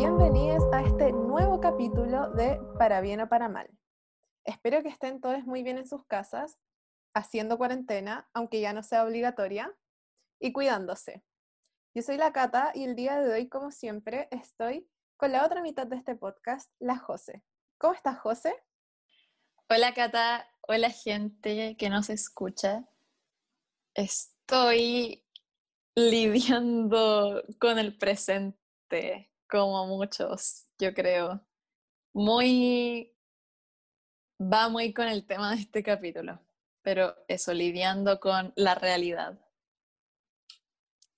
bienvenidos a este nuevo capítulo de Para bien o para mal. Espero que estén todos muy bien en sus casas, haciendo cuarentena, aunque ya no sea obligatoria, y cuidándose. Yo soy la Cata y el día de hoy, como siempre, estoy con la otra mitad de este podcast, la José. ¿Cómo estás, José? Hola, Cata. Hola, gente que nos escucha. Estoy lidiando con el presente, como muchos, yo creo. Muy... Va muy con el tema de este capítulo, pero eso, lidiando con la realidad.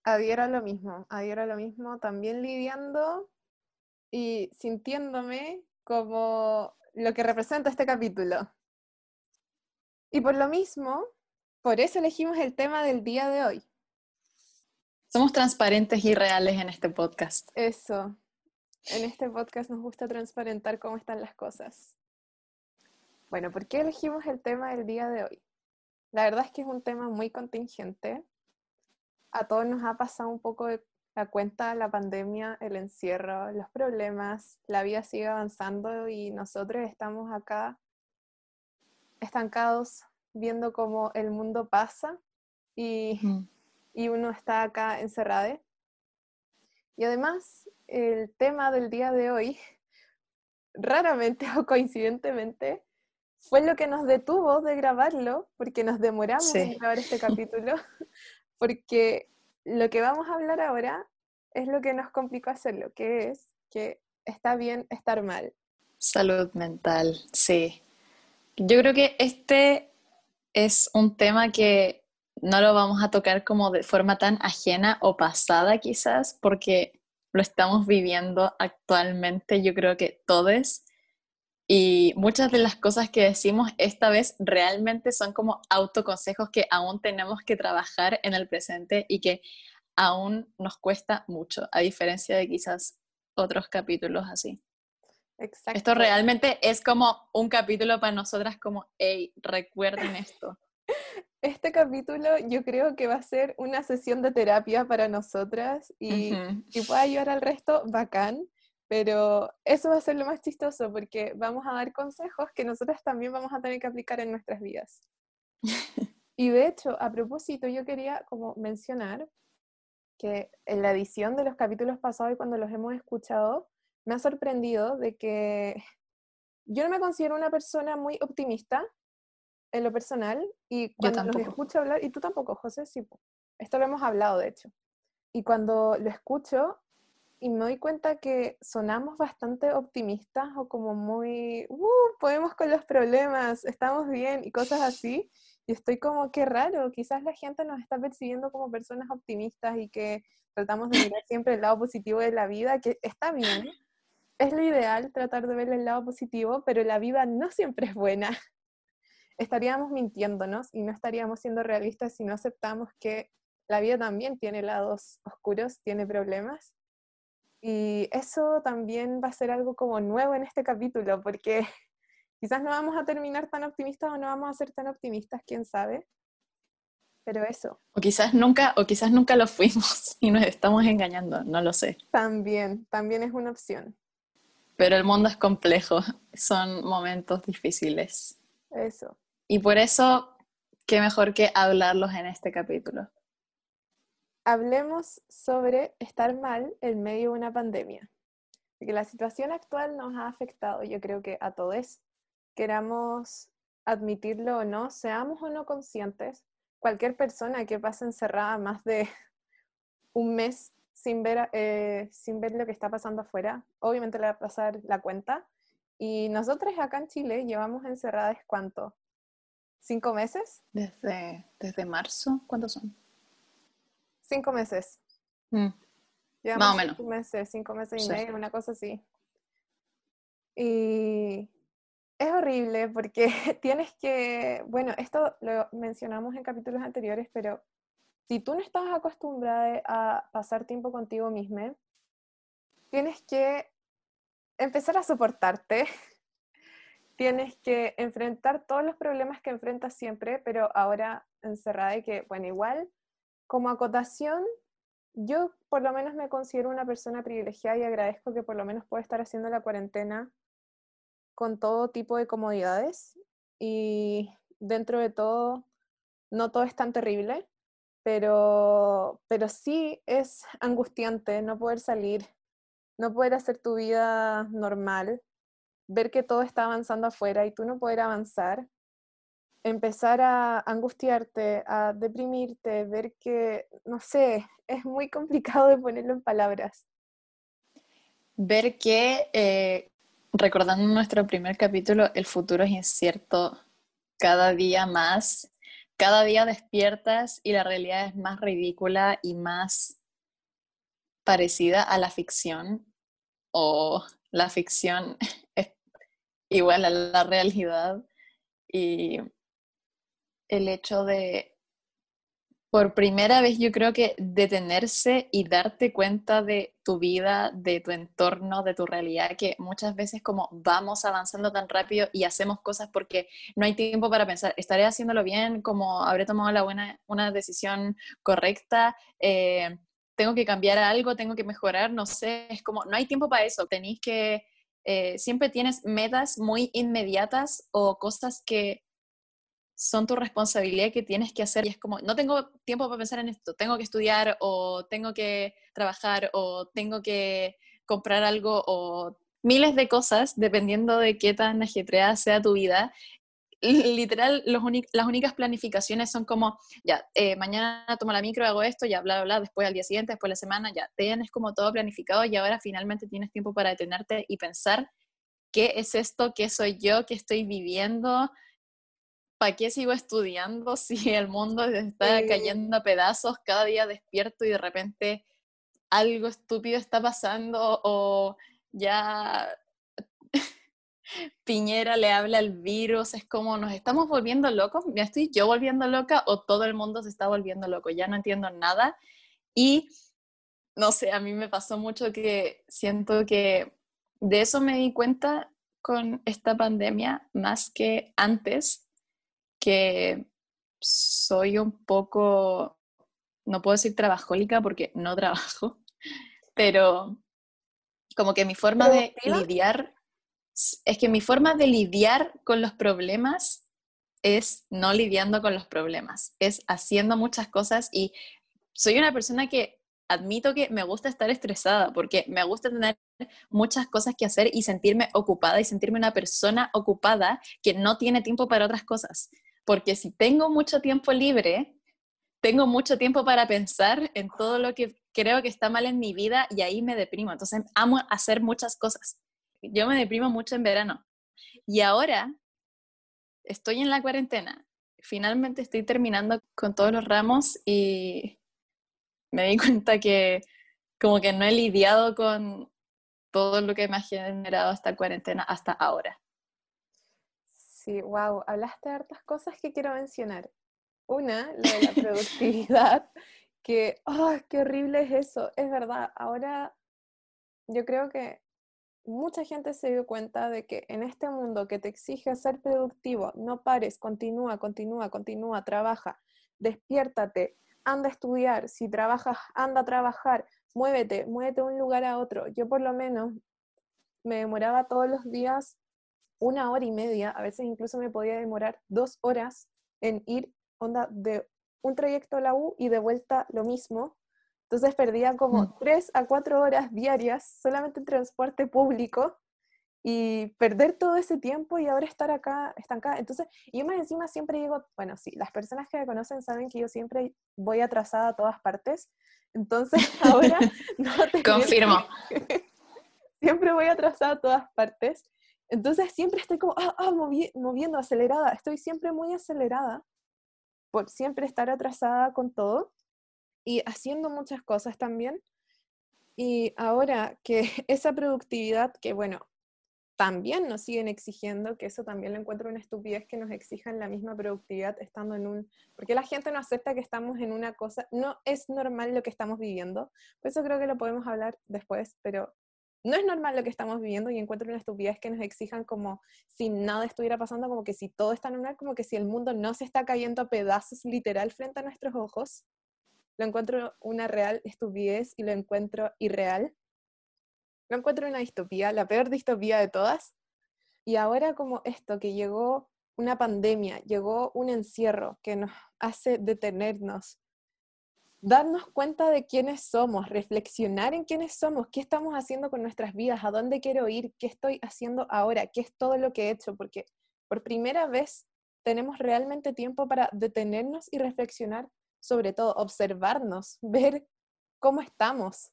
Adhiero a lo mismo, adhiero a lo mismo, también lidiando y sintiéndome como lo que representa este capítulo. Y por lo mismo, por eso elegimos el tema del día de hoy. Somos transparentes y reales en este podcast. Eso. En este podcast nos gusta transparentar cómo están las cosas. Bueno, ¿por qué elegimos el tema del día de hoy? La verdad es que es un tema muy contingente. A todos nos ha pasado un poco de la cuenta la pandemia, el encierro, los problemas, la vida sigue avanzando y nosotros estamos acá estancados viendo cómo el mundo pasa y, y uno está acá encerrado. Y además, el tema del día de hoy, raramente o coincidentemente, fue lo que nos detuvo de grabarlo, porque nos demoramos en grabar este capítulo, porque lo que vamos a hablar ahora es lo que nos complicó hacerlo, que es que está bien estar mal. Salud mental, sí. Yo creo que este es un tema que no lo vamos a tocar como de forma tan ajena o pasada quizás, porque lo estamos viviendo actualmente, yo creo que todos. Y muchas de las cosas que decimos esta vez realmente son como autoconsejos que aún tenemos que trabajar en el presente y que aún nos cuesta mucho, a diferencia de quizás otros capítulos así. Exacto. Esto realmente es como un capítulo para nosotras como, hey, recuerden esto. Este capítulo yo creo que va a ser una sesión de terapia para nosotras y si puede ayudar al resto, bacán, pero eso va a ser lo más chistoso porque vamos a dar consejos que nosotras también vamos a tener que aplicar en nuestras vidas. y de hecho, a propósito, yo quería como mencionar que en la edición de los capítulos pasados y cuando los hemos escuchado, me ha sorprendido de que yo no me considero una persona muy optimista en lo personal y cuando los escucho hablar, y tú tampoco, José, sí, esto lo hemos hablado de hecho, y cuando lo escucho y me doy cuenta que sonamos bastante optimistas o como muy, uh, podemos con los problemas, estamos bien y cosas así, y estoy como, qué raro, quizás la gente nos está percibiendo como personas optimistas y que tratamos de mirar siempre el lado positivo de la vida, que está bien, es lo ideal tratar de ver el lado positivo, pero la vida no siempre es buena. Estaríamos mintiéndonos y no estaríamos siendo realistas si no aceptamos que la vida también tiene lados oscuros, tiene problemas. Y eso también va a ser algo como nuevo en este capítulo, porque Quizás no vamos a terminar tan optimistas o no vamos a ser tan optimistas, quién sabe. Pero eso. O quizás nunca, o quizás nunca lo fuimos y nos estamos engañando, no lo sé. También, también es una opción. Pero el mundo es complejo, son momentos difíciles. Eso. Y por eso, qué mejor que hablarlos en este capítulo. Hablemos sobre estar mal en medio de una pandemia. Porque la situación actual nos ha afectado, yo creo que a todos, queramos admitirlo o no, seamos o no conscientes, cualquier persona que pase encerrada más de un mes sin ver, eh, sin ver lo que está pasando afuera, obviamente le va a pasar la cuenta. Y nosotros acá en Chile llevamos encerradas cuánto? ¿Cinco meses? Desde, desde marzo, ¿cuántos son? Cinco meses. Mm. Más o menos. Cinco meses, cinco meses y medio, una cosa así. Y es horrible porque tienes que, bueno, esto lo mencionamos en capítulos anteriores, pero si tú no estás acostumbrada a pasar tiempo contigo misma, tienes que empezar a soportarte, tienes que enfrentar todos los problemas que enfrentas siempre, pero ahora encerrada y que, bueno, igual, como acotación, yo por lo menos me considero una persona privilegiada y agradezco que por lo menos pueda estar haciendo la cuarentena con todo tipo de comodidades y dentro de todo, no todo es tan terrible, pero, pero sí es angustiante no poder salir, no poder hacer tu vida normal, ver que todo está avanzando afuera y tú no poder avanzar, empezar a angustiarte, a deprimirte, ver que, no sé, es muy complicado de ponerlo en palabras. Ver que, eh, recordando nuestro primer capítulo, el futuro es incierto cada día más, cada día despiertas y la realidad es más ridícula y más parecida a la ficción o la ficción es igual a la realidad y el hecho de por primera vez yo creo que detenerse y darte cuenta de tu vida, de tu entorno, de tu realidad, que muchas veces como vamos avanzando tan rápido y hacemos cosas porque no hay tiempo para pensar, ¿estaré haciéndolo bien? ¿Cómo habré tomado la buena, una decisión correcta? Eh, ¿Tengo que cambiar algo? ¿Tengo que mejorar? No sé, es como, no hay tiempo para eso, tenéis que, eh, siempre tienes metas muy inmediatas o cosas que son tu responsabilidad que tienes que hacer y es como, no tengo tiempo para pensar en esto, tengo que estudiar o tengo que trabajar o tengo que comprar algo o miles de cosas dependiendo de qué tan ajetreada sea tu vida. Literal, los las únicas planificaciones son como, ya, eh, mañana tomo la micro, hago esto, ya, bla, bla, bla, después al día siguiente, después la semana, ya, tienes como todo planificado y ahora finalmente tienes tiempo para detenerte y pensar qué es esto, qué soy yo, qué estoy viviendo, ¿para qué sigo estudiando si el mundo está cayendo a pedazos? Cada día despierto y de repente algo estúpido está pasando o ya Piñera le habla al virus, es como nos estamos volviendo locos, ¿me estoy yo volviendo loca o todo el mundo se está volviendo loco? Ya no entiendo nada. Y no sé, a mí me pasó mucho que siento que de eso me di cuenta con esta pandemia más que antes, que soy un poco, no puedo decir trabajólica porque no trabajo, pero como que mi forma de lidiar, es que mi forma de lidiar con los problemas es no lidiando con los problemas, es haciendo muchas cosas y soy una persona que admito que me gusta estar estresada porque me gusta tener muchas cosas que hacer y sentirme ocupada y sentirme una persona ocupada que no tiene tiempo para otras cosas porque si tengo mucho tiempo libre, tengo mucho tiempo para pensar en todo lo que creo que está mal en mi vida y ahí me deprimo. Entonces, amo hacer muchas cosas. Yo me deprimo mucho en verano. Y ahora estoy en la cuarentena. Finalmente estoy terminando con todos los ramos y me di cuenta que como que no he lidiado con todo lo que me ha generado esta cuarentena hasta ahora. Sí, wow, hablaste de hartas cosas que quiero mencionar. Una, lo de la productividad, que, ¡oh, qué horrible es eso! Es verdad, ahora yo creo que mucha gente se dio cuenta de que en este mundo que te exige ser productivo, no pares, continúa, continúa, continúa, trabaja, despiértate, anda a estudiar, si trabajas, anda a trabajar, muévete, muévete de un lugar a otro. Yo por lo menos me demoraba todos los días una hora y media, a veces incluso me podía demorar dos horas en ir onda de un trayecto a la U y de vuelta lo mismo. Entonces perdía como mm. tres a cuatro horas diarias solamente en transporte público y perder todo ese tiempo y ahora estar acá, estancada. Entonces, yo más encima siempre digo, bueno, sí, las personas que me conocen saben que yo siempre voy atrasada a todas partes. Entonces, ahora no te Confirmo. siempre voy atrasada a todas partes. Entonces siempre estoy como, ah, ah moviendo, acelerada, estoy siempre muy acelerada por siempre estar atrasada con todo y haciendo muchas cosas también. Y ahora que esa productividad, que bueno, también nos siguen exigiendo, que eso también lo encuentro una estupidez que nos exijan la misma productividad estando en un... Porque la gente no acepta que estamos en una cosa, no es normal lo que estamos viviendo. Por eso creo que lo podemos hablar después, pero no es normal lo que estamos viviendo y encuentro una estupidez que nos exijan como si nada estuviera pasando, como que si todo está normal, como que si el mundo no se está cayendo a pedazos literal frente a nuestros ojos. Lo encuentro una real estupidez y lo encuentro irreal. Lo encuentro una distopía, la peor distopía de todas. Y ahora como esto, que llegó una pandemia, llegó un encierro que nos hace detenernos, darnos cuenta de quiénes somos, reflexionar en quiénes somos, qué estamos haciendo con nuestras vidas, a dónde quiero ir, qué estoy haciendo ahora, qué es todo lo que he hecho, porque por primera vez tenemos realmente tiempo para detenernos y reflexionar, sobre todo observarnos, ver cómo estamos.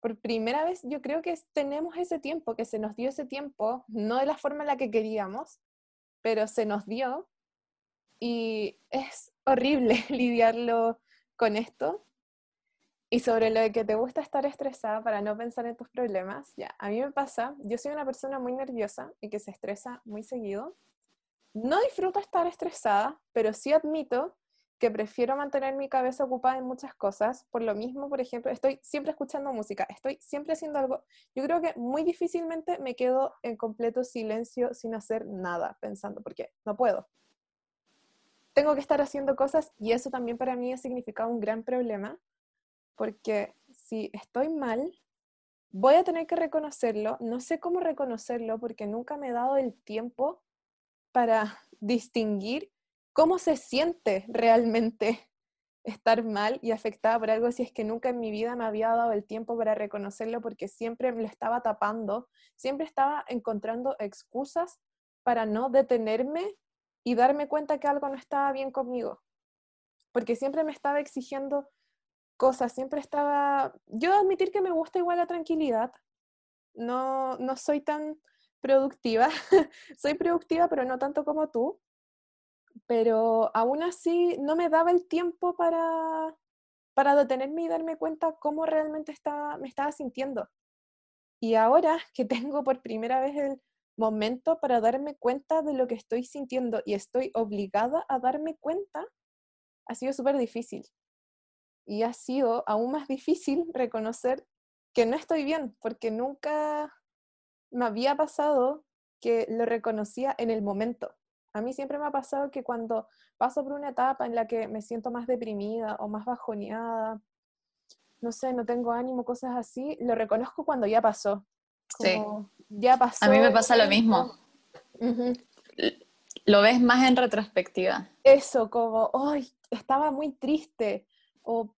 Por primera vez yo creo que tenemos ese tiempo, que se nos dio ese tiempo, no de la forma en la que queríamos, pero se nos dio y es horrible lidiarlo con esto. Y sobre lo de que te gusta estar estresada para no pensar en tus problemas, ya, a mí me pasa, yo soy una persona muy nerviosa y que se estresa muy seguido. No disfruto estar estresada, pero sí admito que prefiero mantener mi cabeza ocupada en muchas cosas. Por lo mismo, por ejemplo, estoy siempre escuchando música, estoy siempre haciendo algo. Yo creo que muy difícilmente me quedo en completo silencio sin hacer nada, pensando, porque no puedo. Tengo que estar haciendo cosas y eso también para mí ha significado un gran problema, porque si estoy mal, voy a tener que reconocerlo. No sé cómo reconocerlo porque nunca me he dado el tiempo para distinguir cómo se siente realmente estar mal y afectada por algo si es que nunca en mi vida me había dado el tiempo para reconocerlo porque siempre me lo estaba tapando, siempre estaba encontrando excusas para no detenerme y darme cuenta que algo no estaba bien conmigo. Porque siempre me estaba exigiendo cosas, siempre estaba... Yo admitir que me gusta igual la tranquilidad, no, no soy tan productiva. Soy productiva, pero no tanto como tú. Pero aún así no me daba el tiempo para, para detenerme y darme cuenta cómo realmente estaba, me estaba sintiendo. Y ahora que tengo por primera vez el momento para darme cuenta de lo que estoy sintiendo y estoy obligada a darme cuenta, ha sido súper difícil. Y ha sido aún más difícil reconocer que no estoy bien, porque nunca me había pasado que lo reconocía en el momento. A mí siempre me ha pasado que cuando paso por una etapa en la que me siento más deprimida o más bajoneada, no sé, no tengo ánimo, cosas así, lo reconozco cuando ya pasó. sí. Ya pasó. A mí me pasa lo mismo. Lo ves más en retrospectiva. Eso, como, ay, estaba muy triste. O,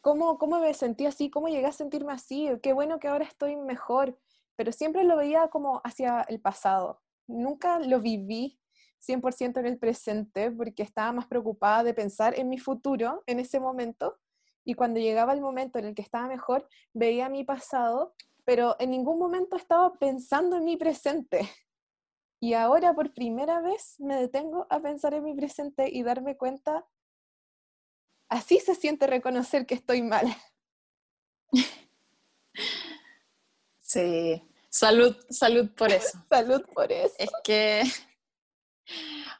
¿cómo, ¿cómo me sentí así? ¿Cómo llegué a sentirme así? Qué bueno que ahora estoy mejor pero siempre lo veía como hacia el pasado. Nunca lo viví 100% en el presente porque estaba más preocupada de pensar en mi futuro en ese momento y cuando llegaba el momento en el que estaba mejor, veía mi pasado, pero en ningún momento estaba pensando en mi presente. Y ahora por primera vez me detengo a pensar en mi presente y darme cuenta, así se siente reconocer que estoy mal. Sí, salud, salud por eso. salud por eso. Es que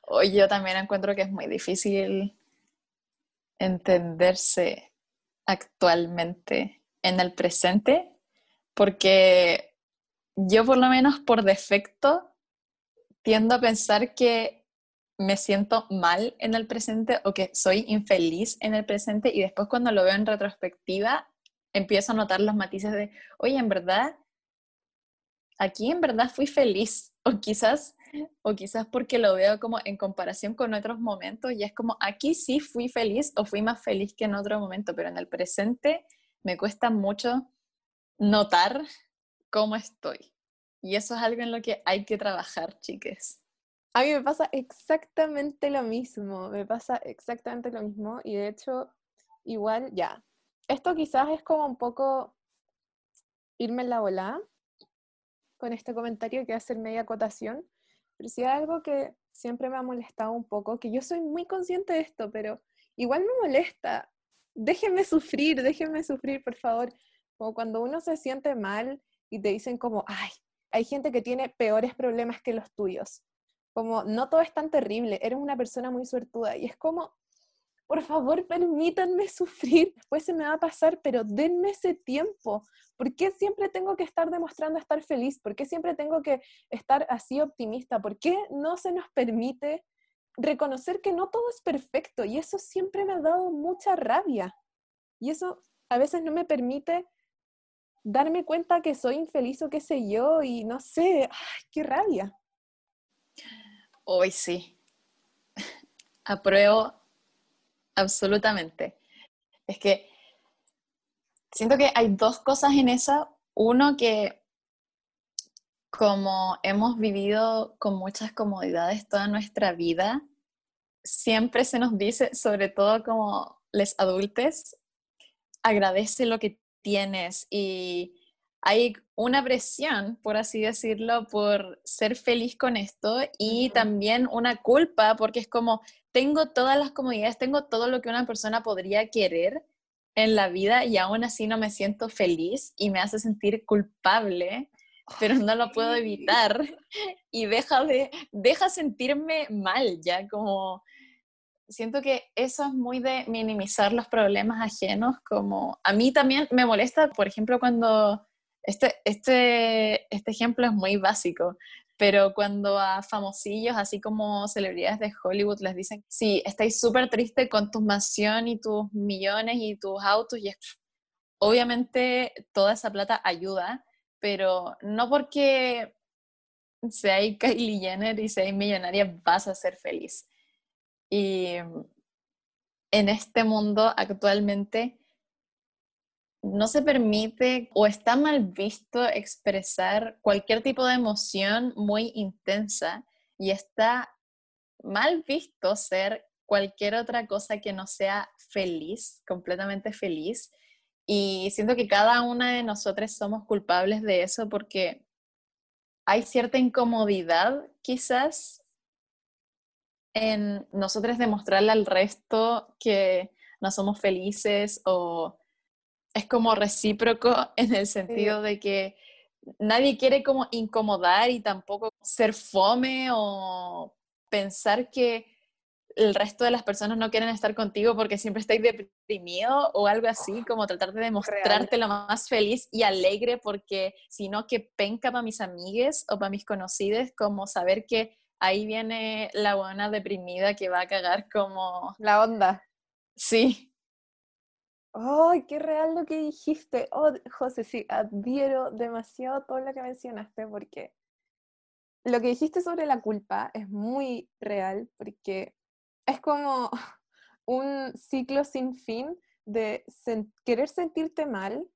hoy yo también encuentro que es muy difícil entenderse actualmente en el presente, porque yo por lo menos por defecto tiendo a pensar que me siento mal en el presente o que soy infeliz en el presente y después cuando lo veo en retrospectiva empiezo a notar los matices de, oye, en verdad aquí en verdad fui feliz, o quizás, o quizás porque lo veo como en comparación con otros momentos, y es como, aquí sí fui feliz o fui más feliz que en otro momento, pero en el presente me cuesta mucho notar cómo estoy. Y eso es algo en lo que hay que trabajar, chiques. A mí me pasa exactamente lo mismo, me pasa exactamente lo mismo y de hecho, igual, ya, esto quizás es como un poco irme en la volada, con este comentario que hacer media acotación, pero si hay algo que siempre me ha molestado un poco, que yo soy muy consciente de esto, pero igual me molesta. Déjenme sufrir, déjenme sufrir, por favor. Como cuando uno se siente mal y te dicen como, ay, hay gente que tiene peores problemas que los tuyos. Como, no todo es tan terrible, eres una persona muy suertuda. Y es como, por favor, permítanme sufrir, después se me va a pasar, pero denme ese tiempo. ¿Por qué siempre tengo que estar demostrando estar feliz? ¿Por qué siempre tengo que estar así optimista? ¿Por qué no se nos permite reconocer que no todo es perfecto? Y eso siempre me ha dado mucha rabia. Y eso a veces no me permite darme cuenta que soy infeliz o qué sé yo, y no sé, ¡ay, qué rabia! Hoy sí. Apruebo absolutamente. Es que siento que hay dos cosas en esa. Uno que como hemos vivido con muchas comodidades toda nuestra vida, siempre se nos dice, sobre todo como les adultos, agradece lo que tienes y hay una presión, por así decirlo, por ser feliz con esto y también una culpa porque es como, tengo todas las comodidades, tengo todo lo que una persona podría querer en la vida y aún así no me siento feliz y me hace sentir culpable, pero no lo puedo evitar y deja de, deja sentirme mal ya, como siento que eso es muy de minimizar los problemas ajenos, como a mí también me molesta, por ejemplo, cuando, este, este, este ejemplo es muy básico, pero cuando a famosillos, así como celebridades de Hollywood, les dicen, sí, estáis súper triste con tu mansión y tus millones y tus autos, y obviamente toda esa plata ayuda, pero no porque seáis Kylie Jenner y seáis millonaria vas a ser feliz. Y en este mundo actualmente no se permite o está mal visto expresar cualquier tipo de emoción muy intensa y está mal visto ser cualquier otra cosa que no sea feliz, completamente feliz. Y siento que cada una de nosotros somos culpables de eso porque hay cierta incomodidad quizás en nosotros demostrarle al resto que no somos felices o es como recíproco en el sentido de que nadie quiere como incomodar y tampoco ser fome o pensar que el resto de las personas no quieren estar contigo porque siempre estáis deprimido o algo así, como tratar de demostrarte lo más feliz y alegre porque si no, que penca para mis amigues o para mis conocidos, como saber que ahí viene la buena deprimida que va a cagar como... La onda. Sí. ¡Ay, qué real lo que dijiste! Oh, José, sí, adhiero demasiado todo lo que mencionaste porque lo que dijiste sobre la culpa es muy real porque es como un ciclo sin fin de querer sentirte mal,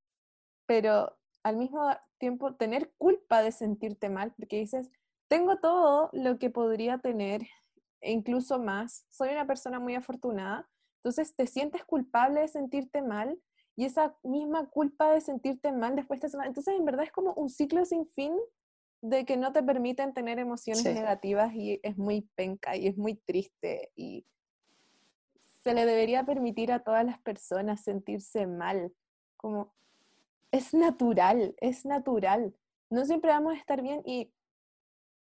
pero al mismo tiempo tener culpa de sentirte mal, porque dices, tengo todo lo que podría tener, e incluso más. Soy una persona muy afortunada. Entonces te sientes culpable de sentirte mal y esa misma culpa de sentirte mal después te... Entonces en verdad es como un ciclo sin fin de que no te permiten tener emociones negativas y es muy penca y es muy triste y se le debería permitir a todas las personas sentirse mal, como es natural, es natural. No siempre vamos a estar bien y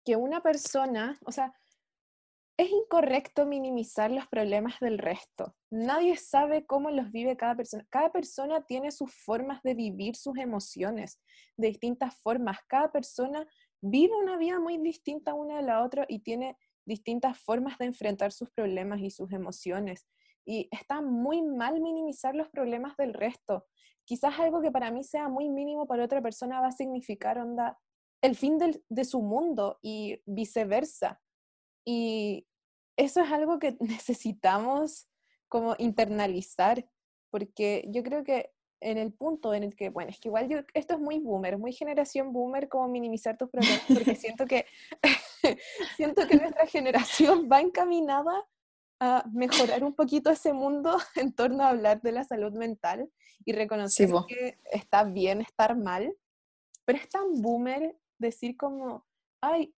que una persona, o sea, es incorrecto minimizar los problemas del resto. Nadie sabe cómo los vive cada persona. Cada persona tiene sus formas de vivir sus emociones de distintas formas. Cada persona vive una vida muy distinta una de la otra y tiene distintas formas de enfrentar sus problemas y sus emociones. Y está muy mal minimizar los problemas del resto. Quizás algo que para mí sea muy mínimo para otra persona va a significar onda el fin de su mundo y viceversa. Y eso es algo que necesitamos como internalizar, porque yo creo que en el punto en el que, bueno, es que igual yo, esto es muy boomer, muy generación boomer, como minimizar tus problemas, porque siento que, siento que nuestra generación va encaminada a mejorar un poquito ese mundo en torno a hablar de la salud mental y reconocer que está bien estar mal, pero es tan boomer decir como, ay,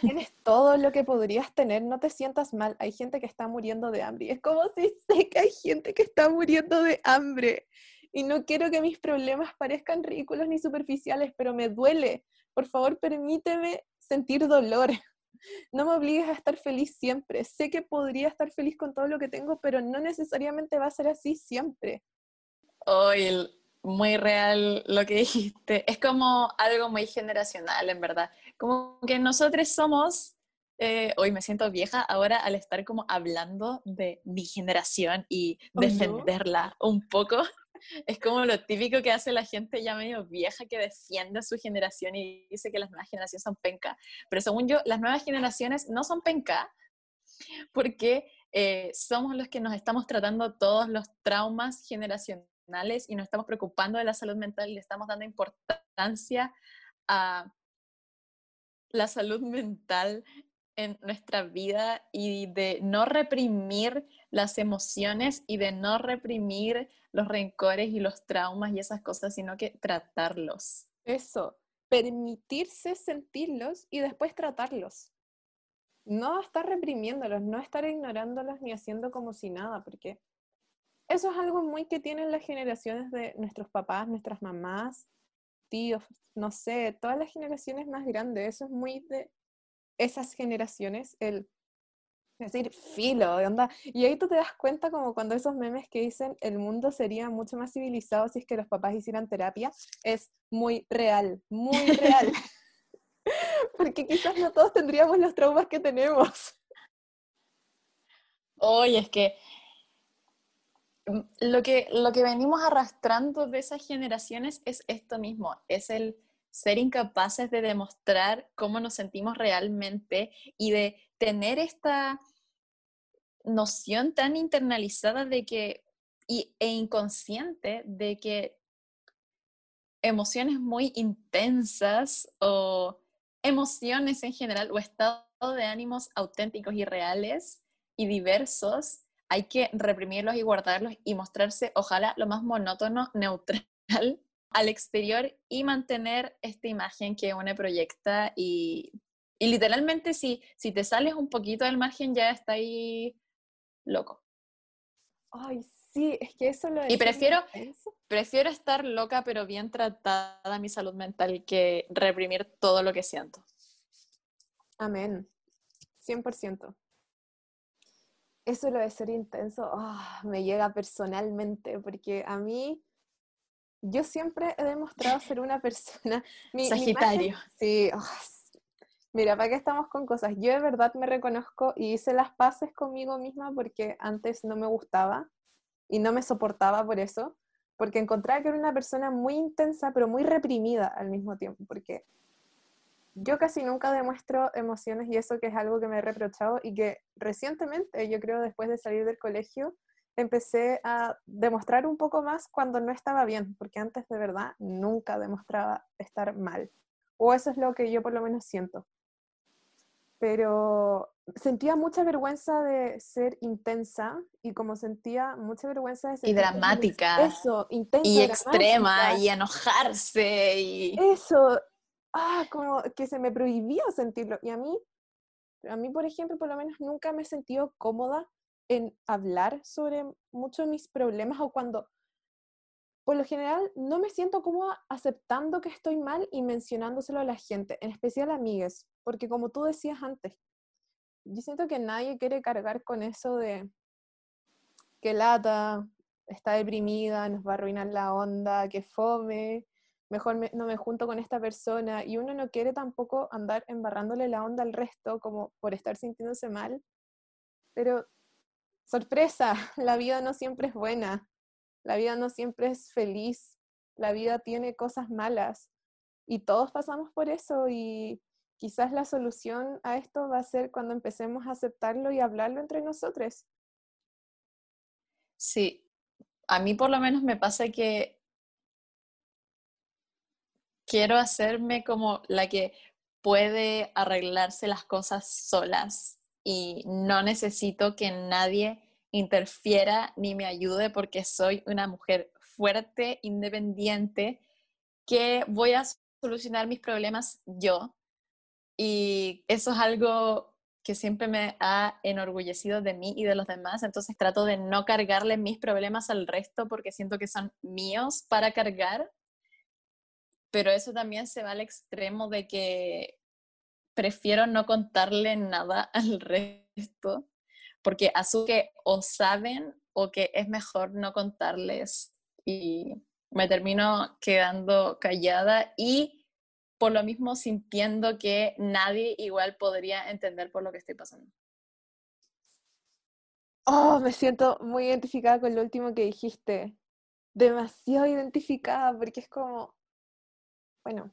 tienes todo lo que podrías tener, no te sientas mal, hay gente que está muriendo de hambre. Y es como si sé que hay gente que está muriendo de hambre. Y no quiero que mis problemas parezcan ridículos ni superficiales, pero me duele. Por favor, permíteme sentir dolor. No me obligues a estar feliz siempre. Sé que podría estar feliz con todo lo que tengo, pero no necesariamente va a ser así siempre. Hoy muy real lo que dijiste. Es como algo muy generacional, en verdad. Como que nosotros somos eh, hoy me siento vieja ahora al estar como hablando de mi generación y defenderla un poco. Es como lo típico que hace la gente ya medio vieja que defiende a su generación y dice que las nuevas generaciones son penca. Pero según yo, las nuevas generaciones no son penca porque eh, somos los que nos estamos tratando todos los traumas generacionales y nos estamos preocupando de la salud mental y le estamos dando importancia a la salud mental en nuestra vida y de no reprimir las emociones y de no reprimir los rencores y los traumas y esas cosas, sino que tratarlos. Eso, permitirse sentirlos y después tratarlos. No estar reprimiéndolos, no estar ignorándolos ni haciendo como si nada, porque eso es algo muy que tienen las generaciones de nuestros papás, nuestras mamás, tíos, no sé, todas las generaciones más grandes. Eso es muy de esas generaciones, el decir, filo, de onda. Y ahí tú te das cuenta como cuando esos memes que dicen el mundo sería mucho más civilizado si es que los papás hicieran terapia, es muy real, muy real. Porque quizás no todos tendríamos los traumas que tenemos. Oye, es que lo que, lo que venimos arrastrando de esas generaciones es esto mismo, es el ser incapaces de demostrar cómo nos sentimos realmente y de tener esta noción tan internalizada de que y, e inconsciente de que emociones muy intensas o emociones en general o estado de ánimos auténticos y reales y diversos hay que reprimirlos y guardarlos y mostrarse ojalá lo más monótono, neutral al exterior y mantener esta imagen que uno proyecta y, y literalmente si, si te sales un poquito del margen ya está ahí loco. Ay, sí, es que eso lo Y prefiero, prefiero estar loca pero bien tratada mi salud mental que reprimir todo lo que siento. Amén. 100%. Eso lo de ser intenso ah, me llega personalmente porque a mí yo siempre he demostrado ser una persona... Sagitario. sí. Oh, mira, ¿para qué estamos con cosas? Yo de verdad me reconozco y hice las paces conmigo misma porque antes no me gustaba y no me soportaba por eso, porque encontraba que era una persona muy intensa, pero muy reprimida al mismo tiempo, porque yo casi nunca demuestro emociones y eso que es algo que me he reprochado y que recientemente, yo creo después de salir del colegio, empecé a demostrar un poco más cuando no estaba bien, porque antes de verdad nunca demostraba estar mal. O eso es lo que yo por lo menos siento. Pero sentía mucha vergüenza de ser intensa y como sentía mucha vergüenza de ser... Y dramática. Eso, intensa. Y extrema, y enojarse. Y... Eso, ah, como que se me prohibía sentirlo. Y a mí, a mí, por ejemplo, por lo menos nunca me he sentido cómoda en hablar sobre muchos de mis problemas o cuando, por lo general, no me siento como aceptando que estoy mal y mencionándoselo a la gente, en especial a amigas, porque como tú decías antes, yo siento que nadie quiere cargar con eso de que lata, está deprimida, nos va a arruinar la onda, que fome, mejor no me junto con esta persona y uno no quiere tampoco andar embarrándole la onda al resto como por estar sintiéndose mal, pero sorpresa, la vida no siempre es buena, la vida no siempre es feliz, la vida tiene cosas malas y todos pasamos por eso y quizás la solución a esto va a ser cuando empecemos a aceptarlo y hablarlo entre nosotros. Sí, a mí por lo menos me pasa que quiero hacerme como la que puede arreglarse las cosas solas y no necesito que nadie interfiera ni me ayude porque soy una mujer fuerte, independiente, que voy a solucionar mis problemas yo. Y eso es algo que siempre me ha enorgullecido de mí y de los demás, entonces trato de no cargarle mis problemas al resto porque siento que son míos para cargar, pero eso también se va al extremo de que prefiero no contarle nada al resto, porque asumo que o saben o que es mejor no contarles y me termino quedando callada y por lo mismo sintiendo que nadie igual podría entender por lo que estoy pasando. Oh, me siento muy identificada con lo último que dijiste. Demasiado identificada porque es como, bueno,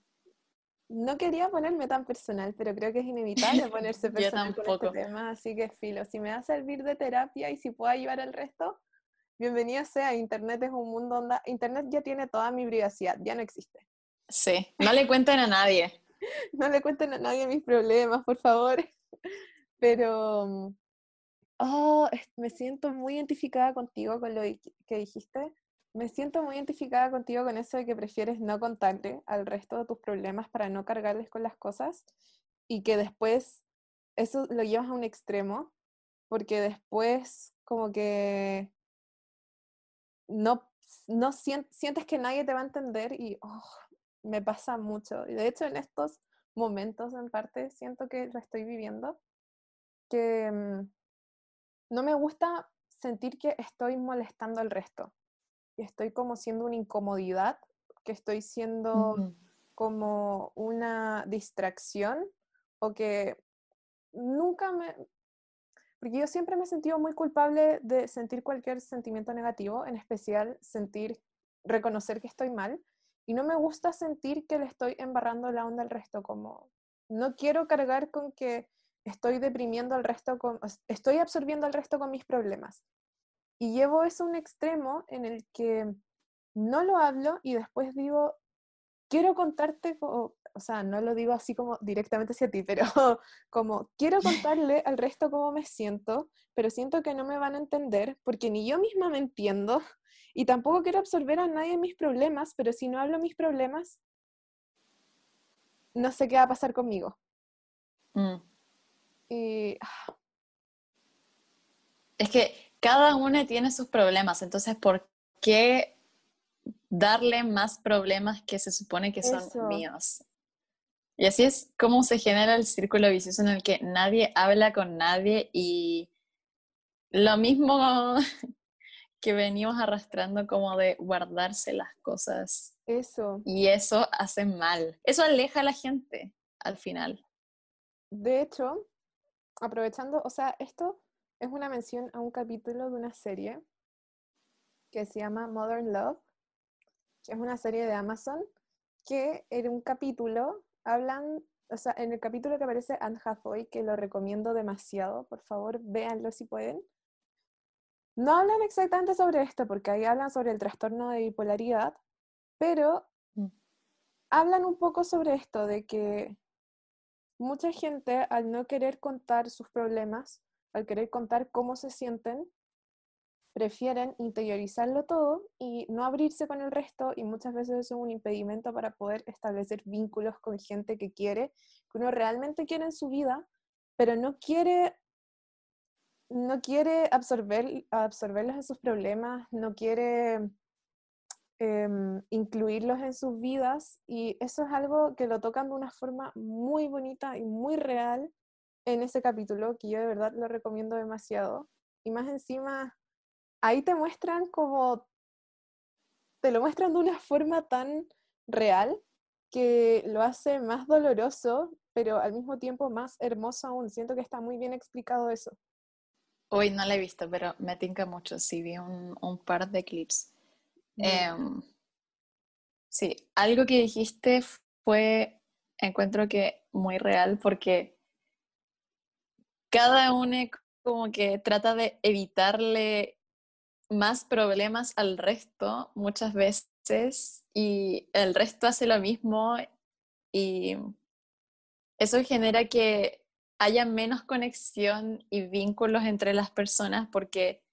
no quería ponerme tan personal, pero creo que es inevitable ponerse personal con este tema, así que filo, si me va a servir de terapia y si puedo ayudar al resto, bienvenido sea. Internet es un mundo donde Internet ya tiene toda mi privacidad, ya no existe. Sí, no le cuenten a nadie. no le cuenten a nadie mis problemas, por favor. Pero, oh, me siento muy identificada contigo con lo que dijiste. Me siento muy identificada contigo con eso de que prefieres no contarle al resto de tus problemas para no cargarles con las cosas y que después eso lo llevas a un extremo porque después como que no, no sientes que nadie te va a entender y oh, me pasa mucho. Y de hecho en estos momentos en parte siento que lo estoy viviendo, que mm, no me gusta sentir que estoy molestando al resto, y estoy como siendo una incomodidad, que estoy siendo como una distracción o que nunca me... Porque yo siempre me he sentido muy culpable de sentir cualquier sentimiento negativo, en especial sentir, reconocer que estoy mal, y no me gusta sentir que le estoy embarrando la onda al resto, como no quiero cargar con que estoy deprimiendo al resto, con, estoy absorbiendo al resto con mis problemas. Y llevo eso a un extremo en el que no lo hablo y después digo, quiero contarte, o, o sea, no lo digo así como directamente hacia ti, pero como quiero contarle al resto cómo me siento, pero siento que no me van a entender porque ni yo misma me entiendo y tampoco quiero absorber a nadie mis problemas, pero si no hablo mis problemas, no sé qué va a pasar conmigo. Mm. Y... Ah. Es que cada uno tiene sus problemas, entonces, ¿por qué darle más problemas que se supone que son míos? Y así es como se genera el círculo vicioso en el que nadie habla con nadie y lo mismo que venimos arrastrando como de guardarse las cosas. Eso. Y eso hace mal. Eso aleja a la gente al final. De hecho, aprovechando, o sea, esto es una mención a un capítulo de una serie que se llama Modern Love, que es una serie de Amazon, que en un capítulo hablan, o sea, en el capítulo que aparece Anne Hathaway, que lo recomiendo demasiado, por favor, véanlo si pueden no hablan exactamente sobre esto, porque ahí hablan sobre el trastorno de bipolaridad, pero mm. hablan un poco sobre esto, de que mucha gente al no querer contar sus problemas, al querer contar cómo se sienten, prefieren interiorizarlo todo y no abrirse con el resto y muchas veces es un impedimento para poder establecer vínculos con gente que quiere, que uno realmente quiere en su vida, pero no quiere no quiere absorber, absorberlos en sus problemas, no quiere em, incluirlos en sus vidas y eso es algo que lo tocan de una forma muy bonita y muy real en ese capítulo que yo de verdad lo recomiendo demasiado. Y más encima, ahí te muestran como, te lo muestran de una forma tan real que lo hace más doloroso, pero al mismo tiempo más hermoso aún. Siento que está muy bien explicado eso. Hoy no la he visto, pero me tinca mucho. Sí, vi un, par de clips. Em, sí, algo que dijiste fue, encuentro que muy real porque cada uno como que trata de evitarle más problemas al resto muchas veces y el resto hace lo mismo y eso genera que haya menos conexión y vínculos entre las personas porque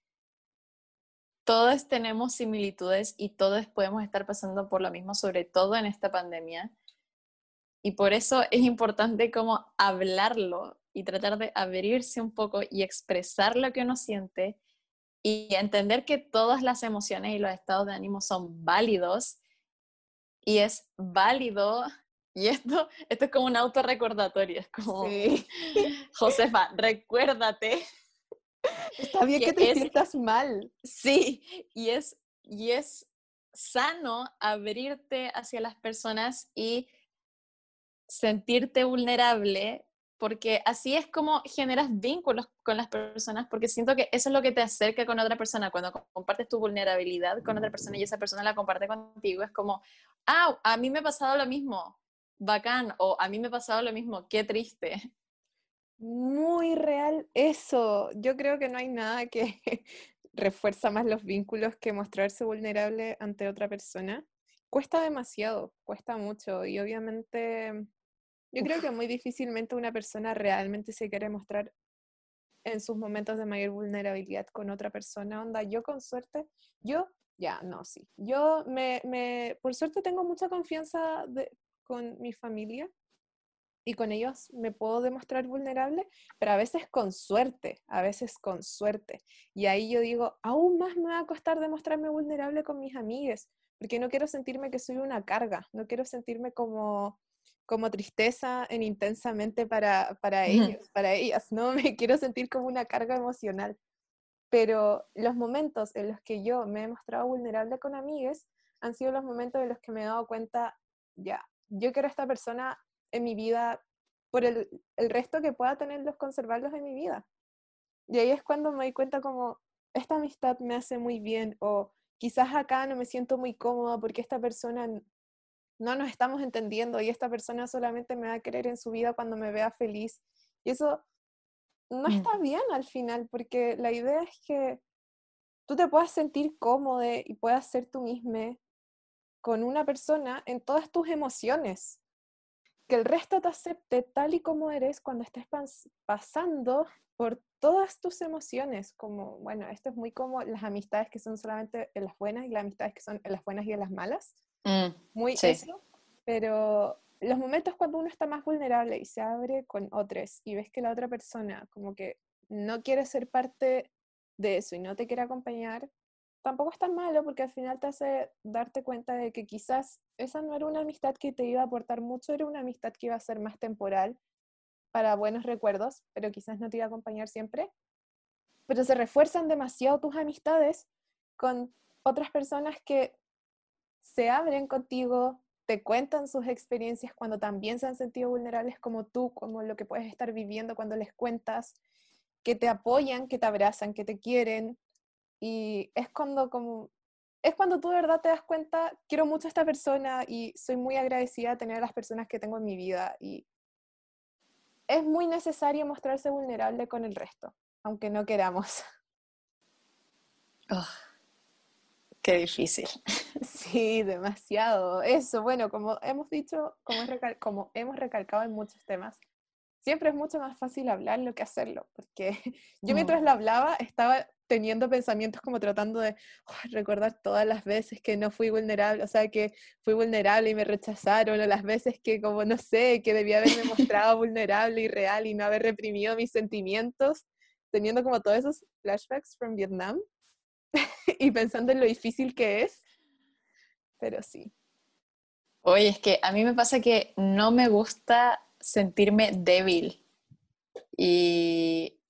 todos tenemos similitudes y todos podemos estar pasando por lo mismo, sobre todo en esta pandemia. Y por eso es importante como hablarlo y tratar de abrirse un poco y expresar lo que uno siente y entender que todas las emociones y los estados de ánimo son válidos y es válido y esto, esto es como un autorrecordatorio, es como, sí. Josefa, recuérdate. Está bien que, te sientas mal. Sí, y es, y es sano abrirte hacia las personas y sentirte vulnerable, porque así es como generas vínculos con las personas, porque siento que eso es lo que te acerca con otra persona, cuando compartes tu vulnerabilidad con otra persona y esa persona la comparte contigo, es como, ah, a mí me ha pasado lo mismo, bacán, o a mí me ha pasado lo mismo, qué triste. Muy real eso. Yo creo que no hay nada que refuerza más los vínculos que mostrarse vulnerable ante otra persona. Cuesta demasiado, cuesta mucho y obviamente yo creo que muy difícilmente una persona realmente se quiere mostrar en sus momentos de mayor vulnerabilidad con otra persona. Onda, yo con suerte, yo, ya, no, sí. Yo me, me por suerte tengo mucha confianza de, con mi familia y con ellos me puedo demostrar vulnerable, pero a veces con suerte, a veces con suerte. Y ahí yo digo, aún más me va a costar demostrarme vulnerable con mis amigas, porque no quiero sentirme que soy una carga, no quiero sentirme como, como tristeza en intensamente para, para ellos, para ellas, no me quiero sentir como una carga emocional. Pero los momentos en los que yo me he mostrado vulnerable con amigas han sido los momentos en los que me he dado cuenta, ya, yo quiero a esta persona en mi vida por el, el, resto que pueda tenerlos, conservarlos en mi vida. Y ahí es cuando me doy cuenta como, esta amistad me hace muy bien o quizás acá no me siento muy cómoda porque esta persona no nos estamos entendiendo y esta persona solamente me va a querer en su vida cuando me vea feliz. Y eso no mm. está bien al final, porque la idea es que tú te puedas sentir cómodo y puedas ser tú misma con una persona en todas tus emociones que el resto te acepte tal y como eres cuando estés pasando por todas tus emociones, como, bueno, esto es muy como las amistades que son solamente en las buenas y las amistades que son en las buenas y en las malas, mm, muy eso, pero los momentos cuando uno está más vulnerable y se abre con otros y ves que la otra persona como que no quiere ser parte de eso y no te quiere acompañar, tampoco es tan malo porque al final te hace darte cuenta de que quizás esa no era una amistad que te iba a aportar mucho, era una amistad que iba a ser más temporal para buenos recuerdos, pero quizás no te iba a acompañar siempre. Pero se refuerzan demasiado tus amistades con otras personas que se abren contigo, te cuentan sus experiencias cuando también se han sentido vulnerables como tú, como lo que puedes estar viviendo cuando les cuentas, que te apoyan, que te abrazan, que te quieren, y es cuando como es cuando tú de verdad te das cuenta, quiero mucho a esta persona y soy muy agradecida de tener a las personas que tengo en mi vida. Y es muy necesario mostrarse vulnerable con el resto, aunque no queramos. Oh, qué difícil. Sí, demasiado. Eso, bueno, como hemos dicho, como, como hemos recalcado en muchos temas, siempre es mucho más fácil hablarlo que hacerlo, porque yo mientras lo hablaba estaba teniendo pensamientos como tratando de recordar todas las veces que no fui vulnerable, o sea, que fui vulnerable y me rechazaron, o las veces que como no sé, que debía haberme mostrado vulnerable y real y no haber reprimido mis sentimientos, teniendo como todos esos flashbacks from Vietnam y pensando en lo difícil que es, pero sí. Oye, es que a mí me pasa que no me gusta sentirme débil y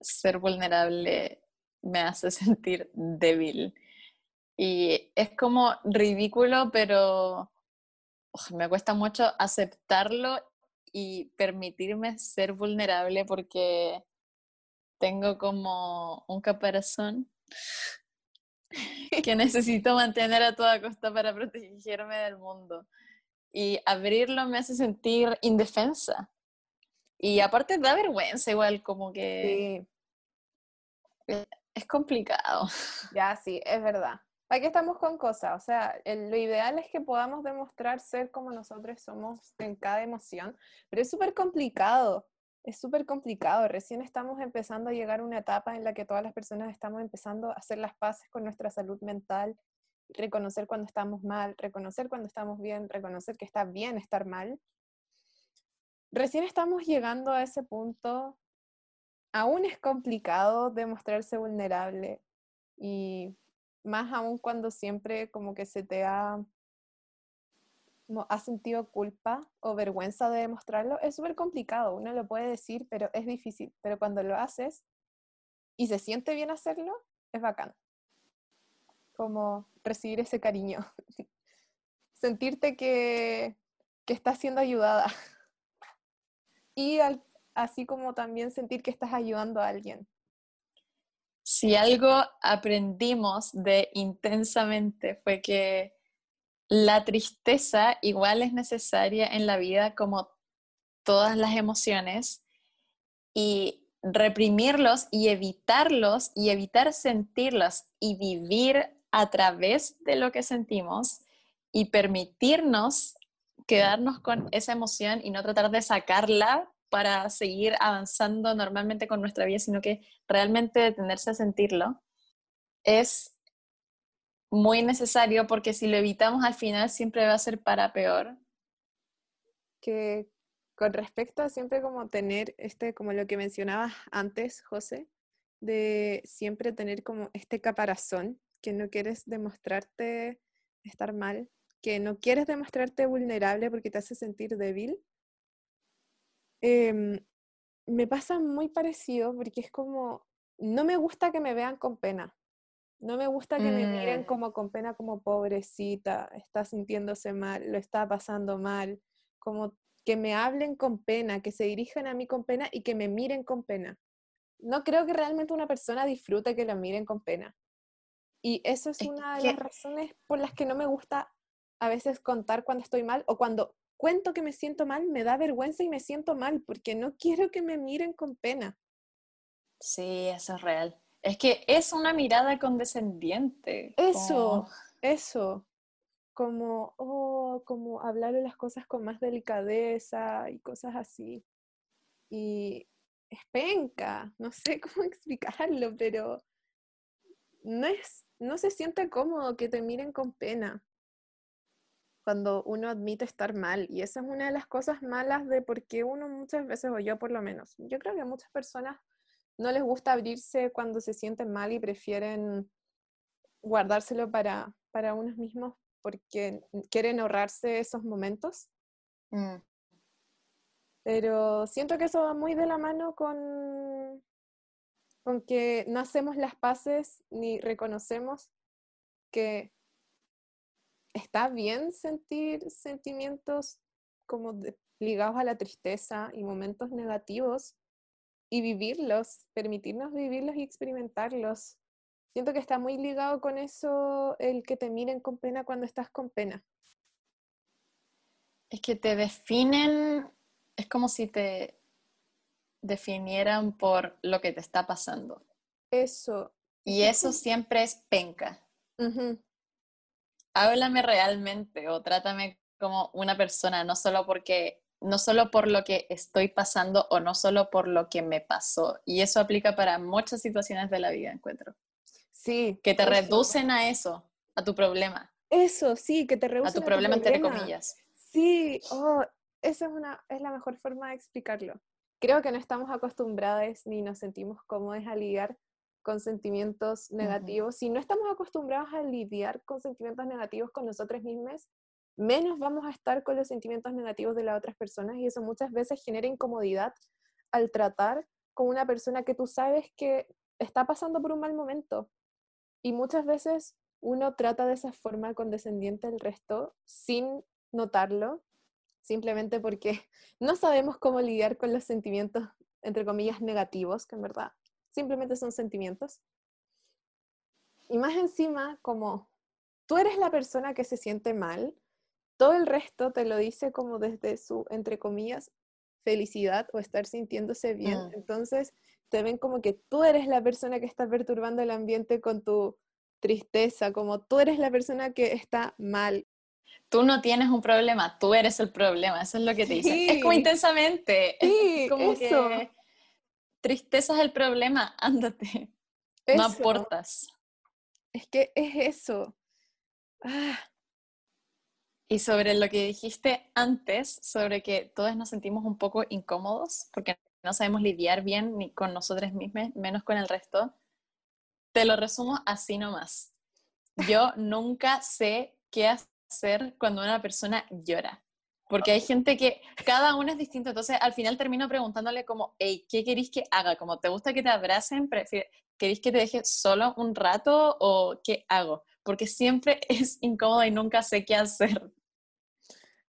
ser vulnerable me hace sentir débil. Y es como ridículo, pero me cuesta mucho aceptarlo y permitirme ser vulnerable porque tengo como un caparazón que necesito mantener a toda costa para protegerme del mundo. Y abrirlo me hace sentir indefensa. Y aparte da vergüenza igual, como que es complicado. Ya, sí, es verdad. Aquí estamos con cosas, o sea, lo ideal es que podamos demostrar ser como nosotros somos en cada emoción, pero es súper complicado, es súper complicado. Recién estamos empezando a llegar a una etapa en la que todas las personas estamos empezando a hacer las paces con nuestra salud mental, reconocer cuando estamos mal, reconocer cuando estamos bien, reconocer que está bien estar mal. Recién estamos llegando a ese punto aún es complicado demostrarse vulnerable y más aún cuando siempre como que se te ha, ha sentido culpa o vergüenza de demostrarlo, es súper complicado, uno lo puede decir, pero es difícil, pero cuando lo haces y se siente bien hacerlo, es bacán. Como recibir ese cariño. Sentirte que que estás siendo ayudada. Y así como también sentir que estás ayudando a alguien. Si algo aprendimos de intensamente fue que la tristeza igual es necesaria en la vida como todas las emociones y reprimirlos y evitarlos y evitar sentirlos y vivir a través de lo que sentimos y permitirnos quedarnos con esa emoción y no tratar de sacarla para seguir avanzando normalmente con nuestra vida, sino que realmente detenerse a sentirlo, es muy necesario porque si lo evitamos al final siempre va a ser para peor. Que con respecto a siempre como tener este, como lo que mencionabas antes, José, de siempre tener como este caparazón, que no quieres demostrarte estar mal, que no quieres demostrarte vulnerable porque te hace sentir débil. Em, me pasa muy parecido porque es como, no me gusta que me vean con pena. No me gusta que me miren mm. como con pena, como pobrecita, está sintiéndose mal, lo está pasando mal, como que me hablen con pena, que se dirijan a mí con pena y que me miren con pena. No creo que realmente una persona disfrute que la miren con pena. Y eso es, una de las razones por las que no me gusta a veces contar cuando estoy mal o cuando cuento que me siento mal, me da vergüenza y me siento mal porque no quiero que me miren con pena. Sí, eso es real. Es que es una mirada condescendiente. Eso, eso. Como, oh, como hablarle las cosas con más delicadeza y cosas así. Y es penca, no sé cómo explicarlo, pero no es, no se siente cómodo que te miren con pena cuando uno admite estar mal. Y esa es una de las cosas malas de por qué uno muchas veces, o yo por lo menos, yo creo que muchas personas no les gusta abrirse cuando se sienten mal y prefieren guardárselo para, para unos mismos porque quieren ahorrarse esos momentos. Mm. Pero siento que eso va muy de la mano con, con que no hacemos las paces ni reconocemos que está bien sentir sentimientos como ligados a la tristeza y momentos negativos y vivirlos, permitirnos vivirlos y experimentarlos. Siento que está muy ligado con eso el que te miren con pena cuando estás con pena. Es que te definen, es como si te definieran por lo que te está pasando. Eso. Y eso siempre es penca. Háblame realmente o trátame como una persona, no solo porque no solo por lo que estoy pasando o no solo por lo que me pasó. Y eso aplica para muchas situaciones de la vida, encuentro. Sí. Que te reducen a eso, a tu problema. Eso, sí, que te reducen a tu, problema, entre comillas. Sí, oh, esa es, una, es la mejor forma de explicarlo. Creo que no estamos acostumbrados ni nos sentimos cómodos a lidiar con sentimientos negativos. Si no estamos acostumbrados a lidiar con sentimientos negativos con nosotros mismos, menos vamos a estar con los sentimientos negativos de las otras personas y eso muchas veces genera incomodidad al tratar con una persona que tú sabes que está pasando por un mal momento. Y muchas veces uno trata de esa forma condescendiente al resto sin notarlo, simplemente porque no sabemos cómo lidiar con los sentimientos, entre comillas, negativos, que en verdad simplemente son sentimientos. Y más encima, como tú eres la persona que se siente mal, todo el resto te lo dice como desde su, entre comillas, felicidad o estar sintiéndose bien. Mm. Entonces te ven como que tú eres la persona que está perturbando el ambiente con tu tristeza, como tú eres la persona que está mal. Tú no tienes un problema, tú eres el problema, eso es lo que te dicen. Es como intensamente. Sí, como que tristeza es el problema, ándate. No aportas. Es que es eso. Ah, y sobre lo que dijiste antes, sobre que todos nos sentimos un poco incómodos porque no sabemos lidiar bien ni con nosotros mismos, menos con el resto, te lo resumo así nomás. Yo nunca sé qué hacer cuando una persona llora. Porque hay gente que cada uno es distinto, entonces al final termino preguntándole como, hey, ¿qué queréis que haga? Como, ¿te gusta que te abracen? ¿Queréis que te deje solo un rato o qué hago? Porque siempre es incómodo y nunca sé qué hacer.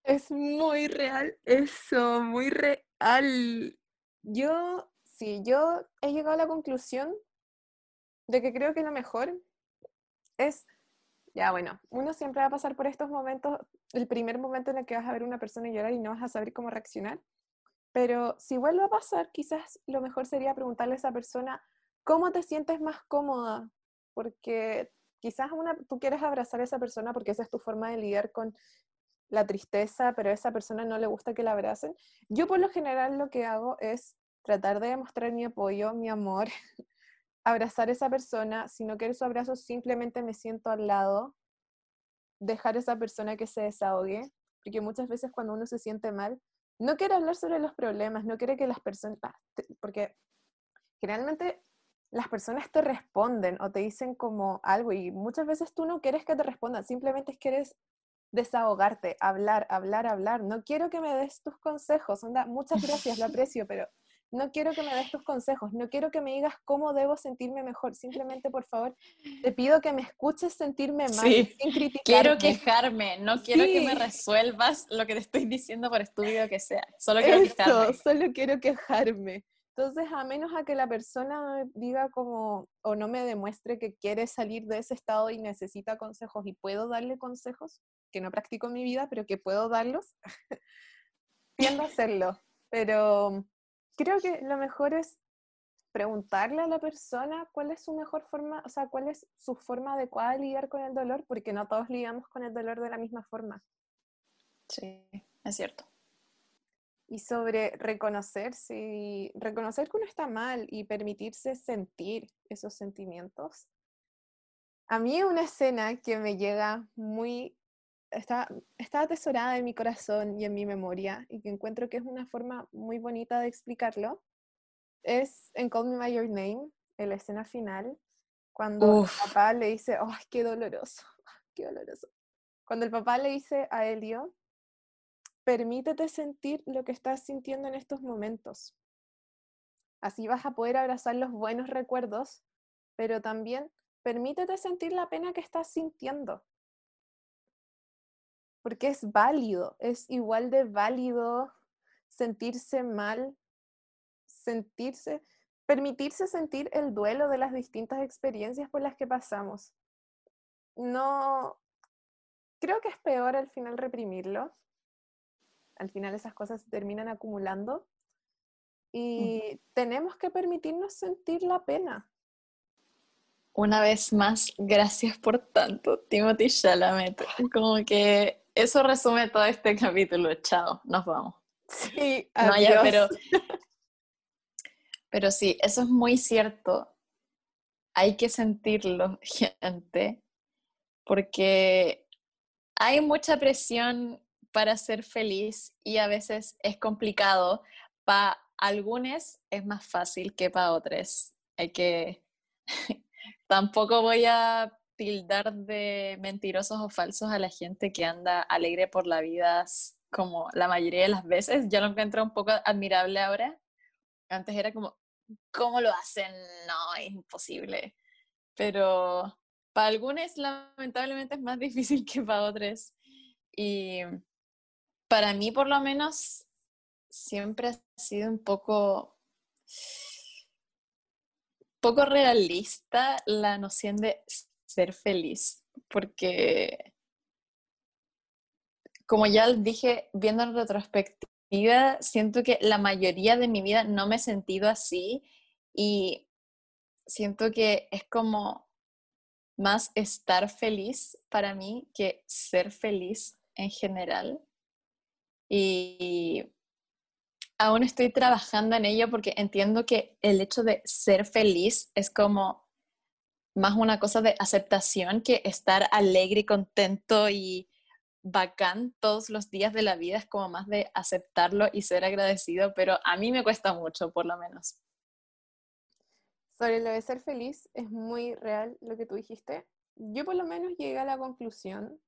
Es muy real eso, muy real. Yo, sí, yo he llegado a la conclusión de que creo que lo mejor es, ya bueno, uno siempre va a pasar por estos momentos, el primer momento en el que vas a ver una persona llorar y no vas a saber cómo reaccionar, pero si vuelve a pasar, quizás lo mejor sería preguntarle a esa persona, ¿cómo te sientes más cómoda? Porque quizás tú quieres abrazar a esa persona porque esa es tu forma de lidiar con la tristeza, pero a esa persona no le gusta que la abracen. Yo por lo general lo que hago es tratar de demostrar mi apoyo, mi amor, abrazar a esa persona. Si no quiero su abrazo, simplemente me siento al lado, dejar a esa persona que se desahogue, porque muchas veces cuando uno se siente mal, no quiere hablar sobre los problemas, no quiere que las personas, ah, porque generalmente las personas te responden o te dicen como algo y muchas veces tú no quieres que te respondan, simplemente quieres desahogarte, hablar, hablar, hablar. No quiero que me des tus consejos, onda, muchas gracias, lo aprecio, pero no quiero que me des tus consejos, no quiero que me digas cómo debo sentirme mejor, simplemente por favor te pido que me escuches sentirme mal sin criticarme. Quiero quejarme, no quiero que me resuelvas lo que te estoy diciendo por estúpido que sea, solo quiero quejarme. Solo quiero quejarme. Entonces, a menos a que la persona diga como, o no me demuestre que quiere salir de ese estado y necesita consejos y puedo darle consejos, que no practico en mi vida, pero que puedo darlos, tiendo a hacerlo. Pero creo que lo mejor es preguntarle a la persona cuál es su mejor forma, o sea, cuál es su forma adecuada de lidiar con el dolor, porque no todos lidiamos con el dolor de la misma forma. Sí, es cierto y sobre reconocerse y reconocer que uno está mal y permitirse sentir esos sentimientos. A mí una escena que me llega muy, está, está atesorada en mi corazón y en mi memoria y que encuentro que es una forma muy bonita de explicarlo, es en Call Me By Your Name, en la escena final, cuando el papá le dice, ¡ay, qué doloroso! ¡Qué doloroso! Cuando el papá le dice a Elio, permítete sentir lo que estás sintiendo en estos momentos. Así vas a poder abrazar los buenos recuerdos, pero también permítete sentir la pena que estás sintiendo. Porque es válido, es igual de válido sentirse mal, sentirse, permitirse sentir el duelo de las distintas experiencias por las que pasamos. No, creo que es peor al final reprimirlo, al final esas cosas se terminan acumulando y tenemos que permitirnos sentir la pena. Una vez más, gracias por tanto, Timothy Chalamet. Como que eso resume todo este capítulo. Chao, nos vamos. Sí, adiós. pero, pero sí, eso es muy cierto. Hay que sentirlo, gente, porque hay mucha presión para ser feliz y a veces es complicado. Para algunos es más fácil que para otros. Hay que... Tampoco voy a tildar de mentirosos o falsos a la gente que anda alegre por la vida como la mayoría de las veces. Yo lo encuentro un poco admirable ahora. Antes era como, ¿cómo lo hacen? No, es imposible. Pero para algunos lamentablemente es más difícil que para otros. Y para mí por lo menos siempre ha sido un poco poco realista la noción de ser feliz, porque como ya dije, viendo en retrospectiva, siento que la mayoría de mi vida no me he sentido así y siento que es como más estar feliz para mí que ser feliz en general. Y aún estoy trabajando en ello porque entiendo que el hecho de ser feliz es como más una cosa de aceptación que estar alegre y contento y bacán todos los días de la vida es como más de aceptarlo y ser agradecido, pero a mí me cuesta mucho, por lo menos. Sobre lo de ser feliz, es muy real lo que tú dijiste. Yo por lo menos llegué a la conclusión,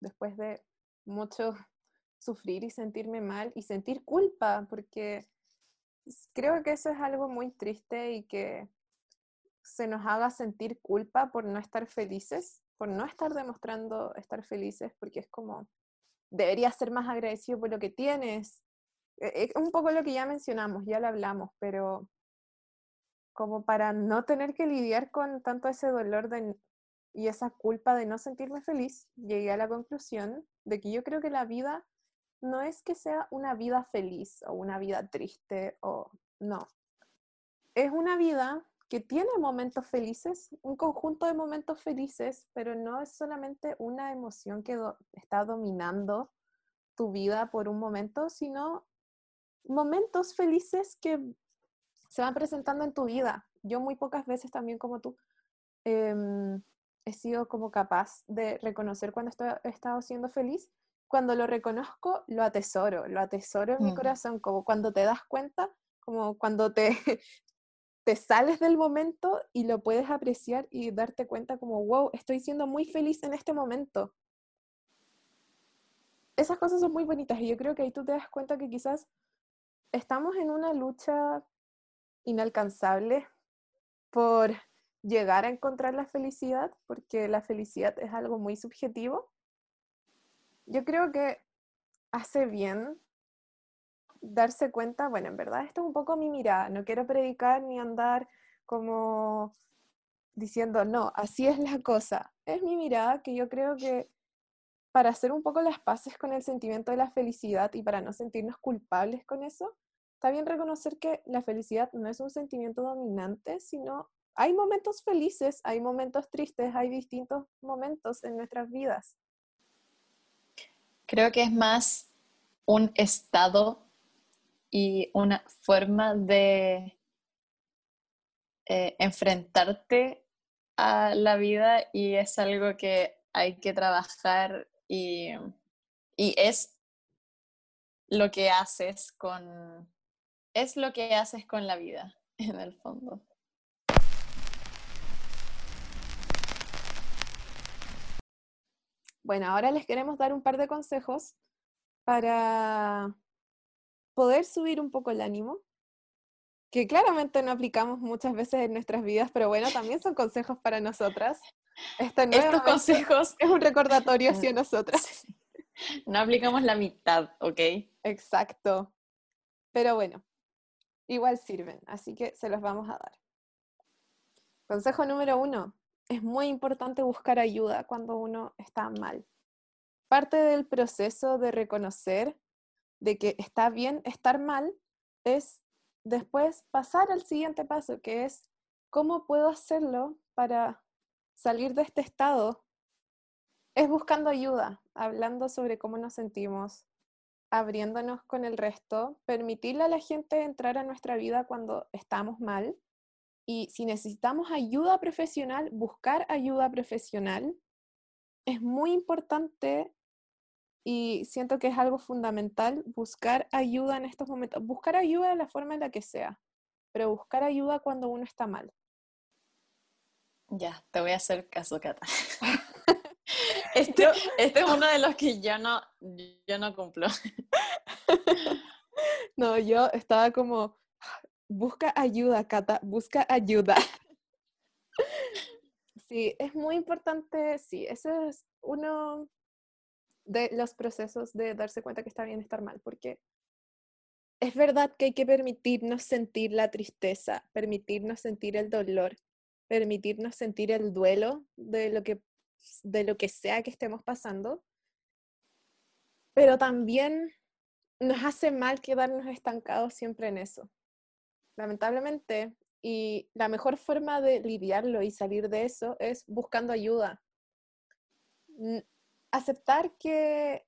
después de mucho sufrir y sentirme mal y sentir culpa, porque creo que eso es algo muy triste y que se nos haga sentir culpa por no estar felices, por no estar demostrando estar felices, porque es como, deberías ser más agradecido por lo que tienes. E, es un poco lo que ya mencionamos, ya lo hablamos, pero como para no tener que lidiar con tanto ese dolor de, y esa culpa de no sentirme feliz, llegué a la conclusión de que yo creo que la vida no es que sea una vida feliz o una vida triste o no. Es una vida que tiene momentos felices, un conjunto de momentos felices, pero no es solamente una emoción que está dominando tu vida por un momento, sino momentos felices que se van presentando en tu vida. Yo muy pocas veces también como tú em, he sido como capaz de reconocer cuando estoy, he estado siendo feliz. Cuando lo reconozco, lo atesoro, lo atesoro en mi corazón, como cuando te das cuenta, como cuando te, te sales del momento y lo puedes apreciar y darte cuenta como, wow, estoy siendo muy feliz en este momento. Esas cosas son muy bonitas y yo creo que ahí tú te das cuenta que quizás estamos en una lucha inalcanzable por llegar a encontrar la felicidad, porque la felicidad es algo muy subjetivo. Yo creo que hace bien darse cuenta, bueno, en verdad esto es un poco mi mirada, no quiero predicar ni andar como diciendo, no, así es la cosa. Es mi mirada que yo creo que para hacer un poco las paces con el sentimiento de la felicidad y para no sentirnos culpables con eso, está bien reconocer que la felicidad no es un sentimiento dominante, sino hay momentos felices, hay momentos tristes, hay distintos momentos en nuestras vidas. Creo que es más un estado y una forma de eh, enfrentarte a la vida y es algo que hay que trabajar y, y es lo que haces con es lo que haces con la vida en el fondo. Bueno, ahora les queremos dar un par de consejos para poder subir un poco el ánimo, que claramente no aplicamos muchas veces en nuestras vidas, pero bueno, también son consejos para nosotras. Este Estos consejos es un recordatorio hacia nosotras. No aplicamos la mitad, ¿ok? Exacto. Pero bueno, igual sirven, así que se los vamos a dar. Consejo número uno, es muy importante buscar ayuda cuando uno está mal. Parte del proceso de reconocer de que está bien estar mal es después pasar al siguiente paso, que es cómo puedo hacerlo para salir de este estado. Es buscando ayuda, hablando sobre cómo nos sentimos, abriéndonos con el resto, permitirle a la gente entrar a nuestra vida cuando estamos mal y si necesitamos ayuda profesional, buscar ayuda profesional. Es muy importante y siento que es algo fundamental buscar ayuda en estos momentos. Buscar ayuda de la forma en la que sea, pero buscar ayuda cuando uno está mal. Ya, te voy a hacer caso, Cata. este, este, es uno de los que yo no, yo no cumplo. no, yo estaba como, busca ayuda, Cata, busca ayuda. sí, es muy importante, sí, eso es uno de los procesos de darse cuenta que está bien estar mal, porque es verdad que hay que permitirnos sentir la tristeza, permitirnos sentir el dolor, permitirnos sentir el duelo de lo que, de lo que sea que estemos pasando, pero también nos hace mal quedarnos estancados siempre en eso. Lamentablemente, y la mejor forma de lidiarlo y salir de eso es buscando ayuda aceptar que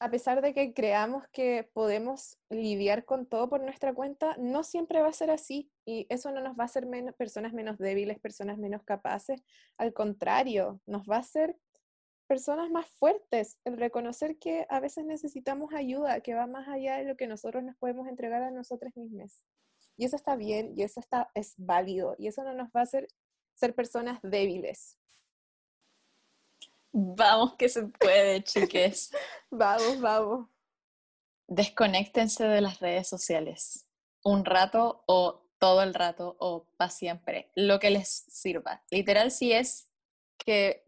a pesar de que creamos que podemos lidiar con todo por nuestra cuenta, no siempre va a ser así y eso no nos va a hacer personas menos débiles, personas menos capaces. Al contrario, nos va a hacer personas más fuertes. El reconocer que a veces necesitamos ayuda, que va más allá de lo que nosotros nos podemos entregar a nosotros mismos. Y eso está bien y eso está, es válido y eso no nos va a hacer ser personas débiles. Vamos que se puede, chiques. vamos, vamos. Desconéctense de las redes sociales. Un rato o todo el rato o para siempre. Lo que les sirva. Literal, si es que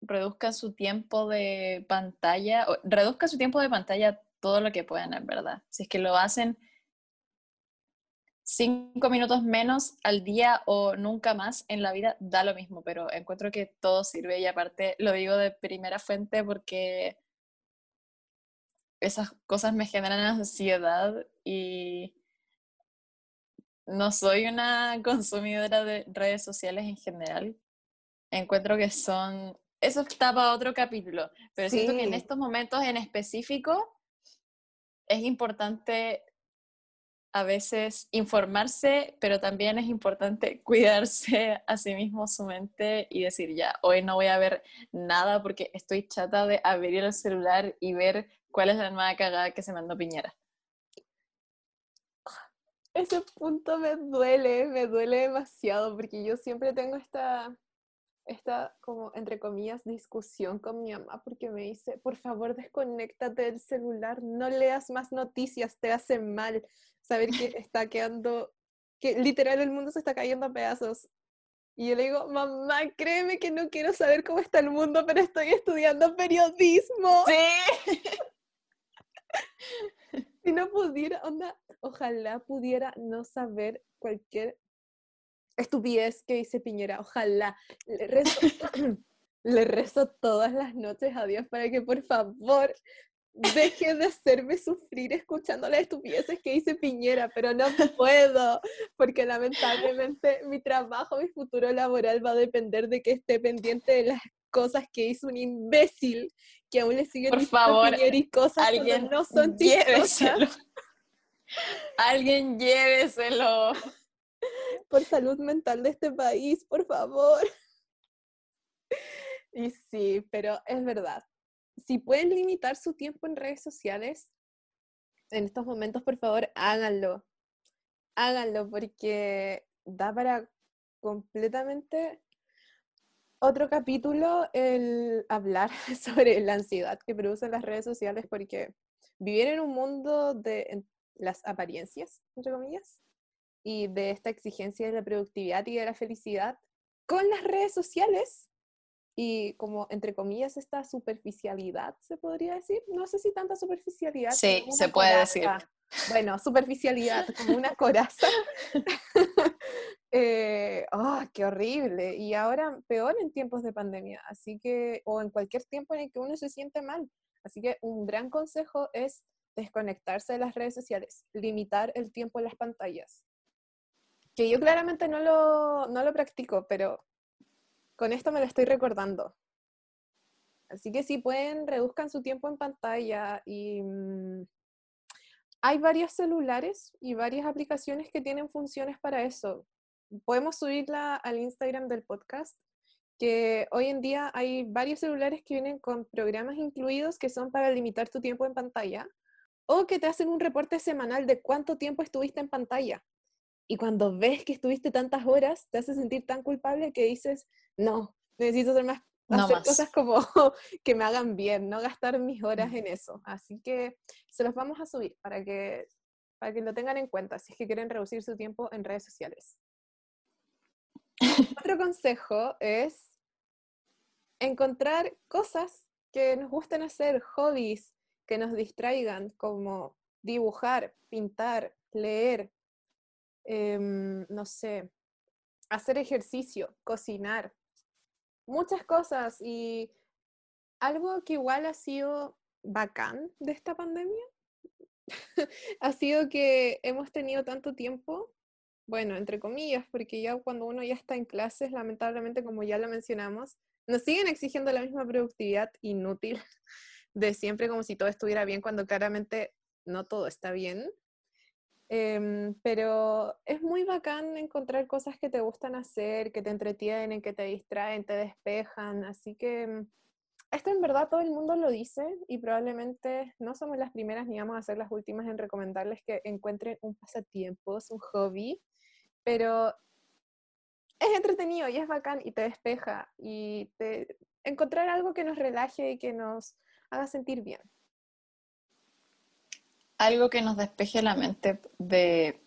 reduzcan su tiempo de pantalla, o reduzcan su tiempo de pantalla todo lo que puedan, en verdad. Si es que lo hacen cinco minutos menos al día o nunca más en la vida, da lo mismo, pero encuentro que todo sirve y aparte lo digo de primera fuente porque esas cosas me generan ansiedad y no soy una consumidora de redes sociales en general. Encuentro que son... Eso está para otro capítulo, pero siento que en estos momentos en específico es importante a veces informarse, pero también es importante cuidarse a sí mismo su mente y decir, ya, hoy no voy a ver nada porque estoy chata de abrir el celular y ver cuál es la nueva cagada que se mandó Piñera. Ese punto me duele, me duele demasiado porque yo siempre tengo esta, esta como entre comillas discusión con mi mamá porque me dice, por favor desconéctate del celular, no leas más noticias, te hace mal saber que está quedando, que literal el mundo se está cayendo a pedazos. Y yo le digo, mamá, créeme que no quiero saber cómo está el mundo, pero estoy estudiando periodismo. Sí. si no pudiera, onda, ojalá pudiera no saber cualquier estupidez que dice Piñera, ojalá. Le rezo, le rezo todas las noches a Dios para que por favor deje de hacerme sufrir escuchando las estupideces que dice Piñera, pero no puedo, porque lamentablemente mi trabajo, mi futuro laboral va a depender de que esté pendiente de las cosas que hizo un imbécil que aún le sigue Por favor, Piñera y cosas alguien no son lléveselo. Alguien lléveselo. Por salud mental de este país, por favor. Y sí, pero es verdad si pueden limitar su tiempo en redes sociales, en estos momentos, por favor, háganlo. Háganlo porque da para completamente otro capítulo el hablar sobre la ansiedad que producen las redes sociales porque vivir en un mundo de las apariencias, entre comillas, y de esta exigencia de la productividad y de la felicidad con las redes sociales y como entre comillas esta superficialidad, se podría decir. No sé si tanta superficialidad. Sí, se puede decir. Bueno, superficialidad, como una coraza. eh, oh, qué horrible! Y ahora peor en tiempos de pandemia, así que, o en cualquier tiempo en el que uno se siente mal. Así que un gran consejo es desconectarse de las redes sociales, limitar el tiempo en las pantallas. Que yo claramente no lo, no lo practico, pero con esto me lo estoy recordando. Así que si pueden, reduzcan su tiempo en pantalla y mm, hay varios celulares y varias aplicaciones que tienen funciones para eso. Podemos subirla al Instagram del podcast, que hoy en día hay varios celulares que vienen con programas incluidos que son para limitar tu tiempo en pantalla o que te hacen un reporte semanal de cuánto tiempo estuviste en pantalla. Y cuando ves que estuviste tantas horas, te hace sentir tan culpable que dices, no, necesito hacer más, hacer cosas como que me hagan bien, no gastar mis horas en eso. Así que se los vamos a subir para que, para que lo tengan en cuenta si es que quieren reducir su tiempo en redes sociales. Otro consejo es encontrar cosas que nos gusten hacer, hobbies que nos distraigan, como dibujar, pintar, leer, Em, no sé, hacer ejercicio, cocinar, muchas cosas. Y algo que igual ha sido bacán de esta pandemia ha sido que hemos tenido tanto tiempo, bueno, entre comillas, porque ya cuando uno ya está en clases, lamentablemente, como ya lo mencionamos, nos siguen exigiendo la misma productividad inútil de siempre como si todo estuviera bien cuando claramente no todo está bien. Em, pero es muy bacán encontrar cosas que te gustan hacer, que te entretienen, que te distraen, te despejan. Así que mm, esto en verdad todo el mundo lo dice y probablemente no somos las primeras ni vamos a ser las últimas en recomendarles que encuentren un pasatiempo, un hobby, pero es entretenido y es bacán y te despeja y te, encontrar algo que nos relaje y que nos haga sentir bien algo que nos despeje la mente de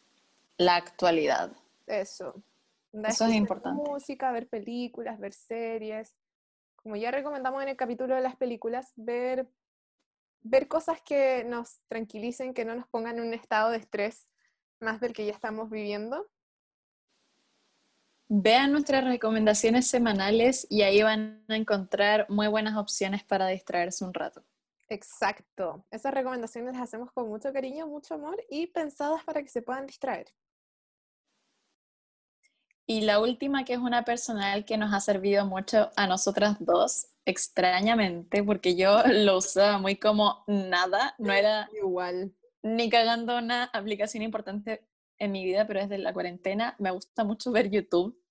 la actualidad. Eso. Eso es importante. Música, ver películas, ver series, como ya recomendamos en el capítulo de las películas, ver, ver cosas que nos tranquilicen, que no nos pongan en un estado de estrés más del que ya estamos viviendo. Vean nuestras recomendaciones semanales y ahí van a encontrar muy buenas opciones para distraerse un rato. Exacto. Esas recomendaciones las hacemos con mucho cariño, mucho amor y pensadas para que se puedan distraer. Y la última, que es una personal que nos ha servido mucho a nosotras dos, extrañamente, porque yo lo usaba muy como nada, no era igual ni cagando una aplicación importante en mi vida, pero desde la cuarentena me gusta mucho ver YouTube,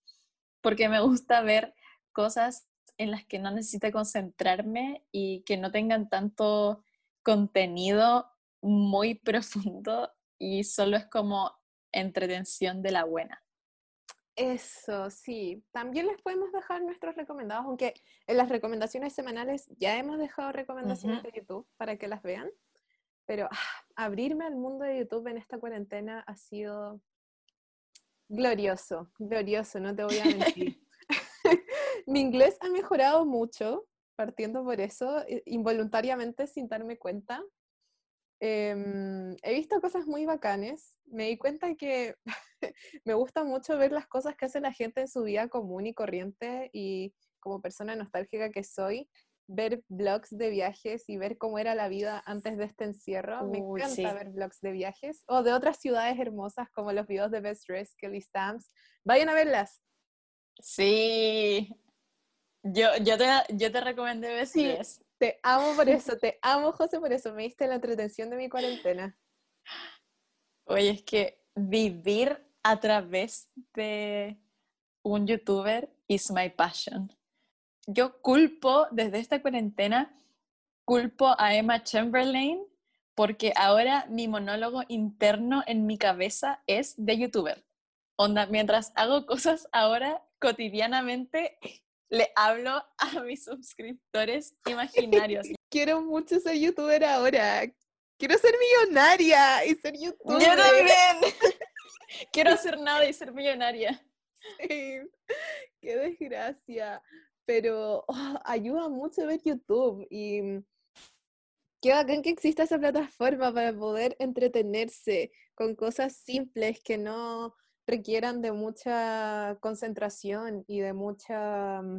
porque me gusta ver cosas en las que no necesite concentrarme y que no tengan tanto contenido muy profundo y solo es como entretención de la buena. Eso, sí. También les podemos dejar nuestros recomendados, aunque en las recomendaciones semanales ya hemos dejado recomendaciones de YouTube para que las vean. Pero ah, abrirme al mundo de YouTube en esta cuarentena ha sido glorioso, glorioso, no te voy a mentir. Mi inglés ha mejorado mucho, partiendo por eso, involuntariamente sin darme cuenta. Em, he visto cosas muy bacanes. Me di cuenta que me gusta mucho ver las cosas que hace la gente en su vida común y corriente y como persona nostálgica que soy, ver blogs de viajes y ver cómo era la vida antes de este encierro. Me encanta ver blogs de viajes o de otras ciudades hermosas como los videos de Best Dress, Kelly Stamps. Vayan a verlas. Sí. Yo, yo, te, yo te recomendé Dress. Te amo por eso, te amo José por eso. Me diste la entretención de mi cuarentena. Oye, es que vivir a través de un youtuber is my passion yo culpo desde esta cuarentena, culpo a Emma Chamberlain porque ahora mi monólogo interno en mi cabeza es de youtuber. Onda, mientras hago cosas ahora cotidianamente, le hablo a mis suscriptores imaginarios. Quiero mucho ser youtuber ahora. Quiero ser millonaria y ser youtuber. Yo también. Quiero hacer nada y ser millonaria. Sí. Qué desgracia pero oh, ayuda mucho ver YouTube y qué bacán que exista esa plataforma para poder entretenerse con cosas simples que no requieran de mucha concentración y de muchas mm,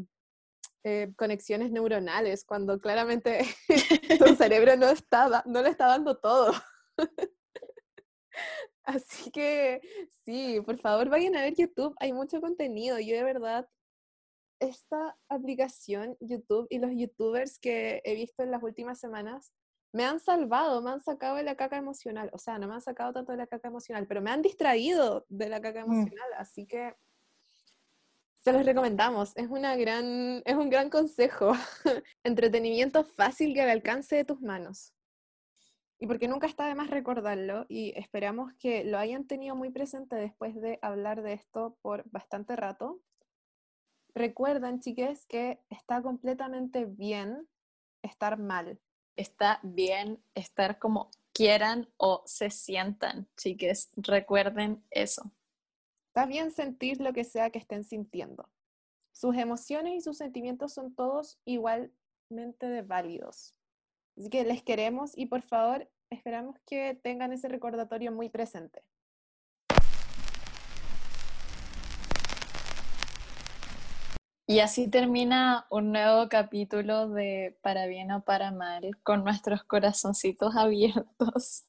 eh, conexiones neuronales, cuando claramente tu cerebro no, estaba, no le está dando todo. Así que sí, por favor vayan a ver YouTube, hay mucho contenido. Yo de verdad esta aplicación YouTube y los youtubers que he visto en las últimas semanas me han salvado, me han sacado de la caca emocional. O sea, no me han sacado tanto de la caca emocional, pero me han distraído de la caca mm. emocional. Así que se los recomendamos. Es, una gran, es un gran consejo. Entretenimiento fácil que al alcance de tus manos. Y porque nunca está de más recordarlo y esperamos que lo hayan tenido muy presente después de hablar de esto por bastante rato. Recuerden, chiques, que está completamente bien estar mal. Está bien estar como quieran o se sientan, chiques. Recuerden eso. Está bien sentir lo que sea que estén sintiendo. Sus emociones y sus sentimientos son todos igualmente válidos. Así que les queremos y por favor esperamos que tengan ese recordatorio muy presente. Y así termina un nuevo capítulo de Para bien o para mal, con nuestros corazoncitos abiertos.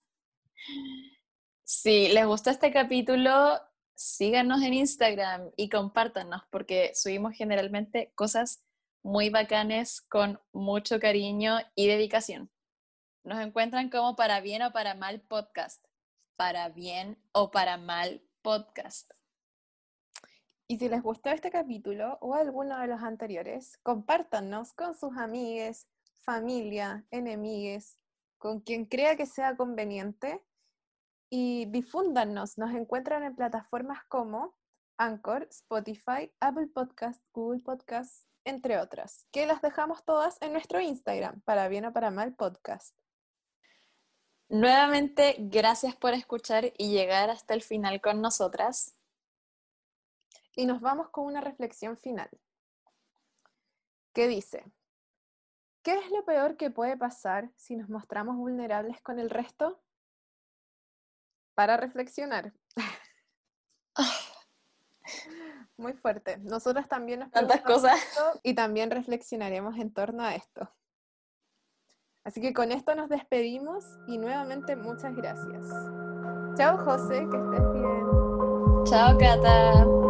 Si les gustó este capítulo, síganos en Instagram y compártanos, porque subimos generalmente cosas muy bacanes con mucho cariño y dedicación. Nos encuentran como Para bien o para mal podcast. Para bien o para mal podcast. Y si les gustó este capítulo o alguno de los anteriores, compártanos con sus amigues, familia, enemigues, con quien crea que sea conveniente y difúndanos. Nos encuentran en plataformas como Anchor, Spotify, Apple Podcast, Google Podcast, entre otras, que las dejamos todas en nuestro Instagram, para bien o para mal podcast. Nuevamente, gracias por escuchar y llegar hasta el final con nosotras y nos vamos con una reflexión final. que dice, ¿qué es lo peor que puede pasar si nos mostramos vulnerables con el resto? Para reflexionar. Muy fuerte. Nosotros también nos Tantas cosas. y también reflexionaremos en torno a esto. Así que con esto nos despedimos y nuevamente muchas gracias. Chao José, que estés bien. Chao Cata.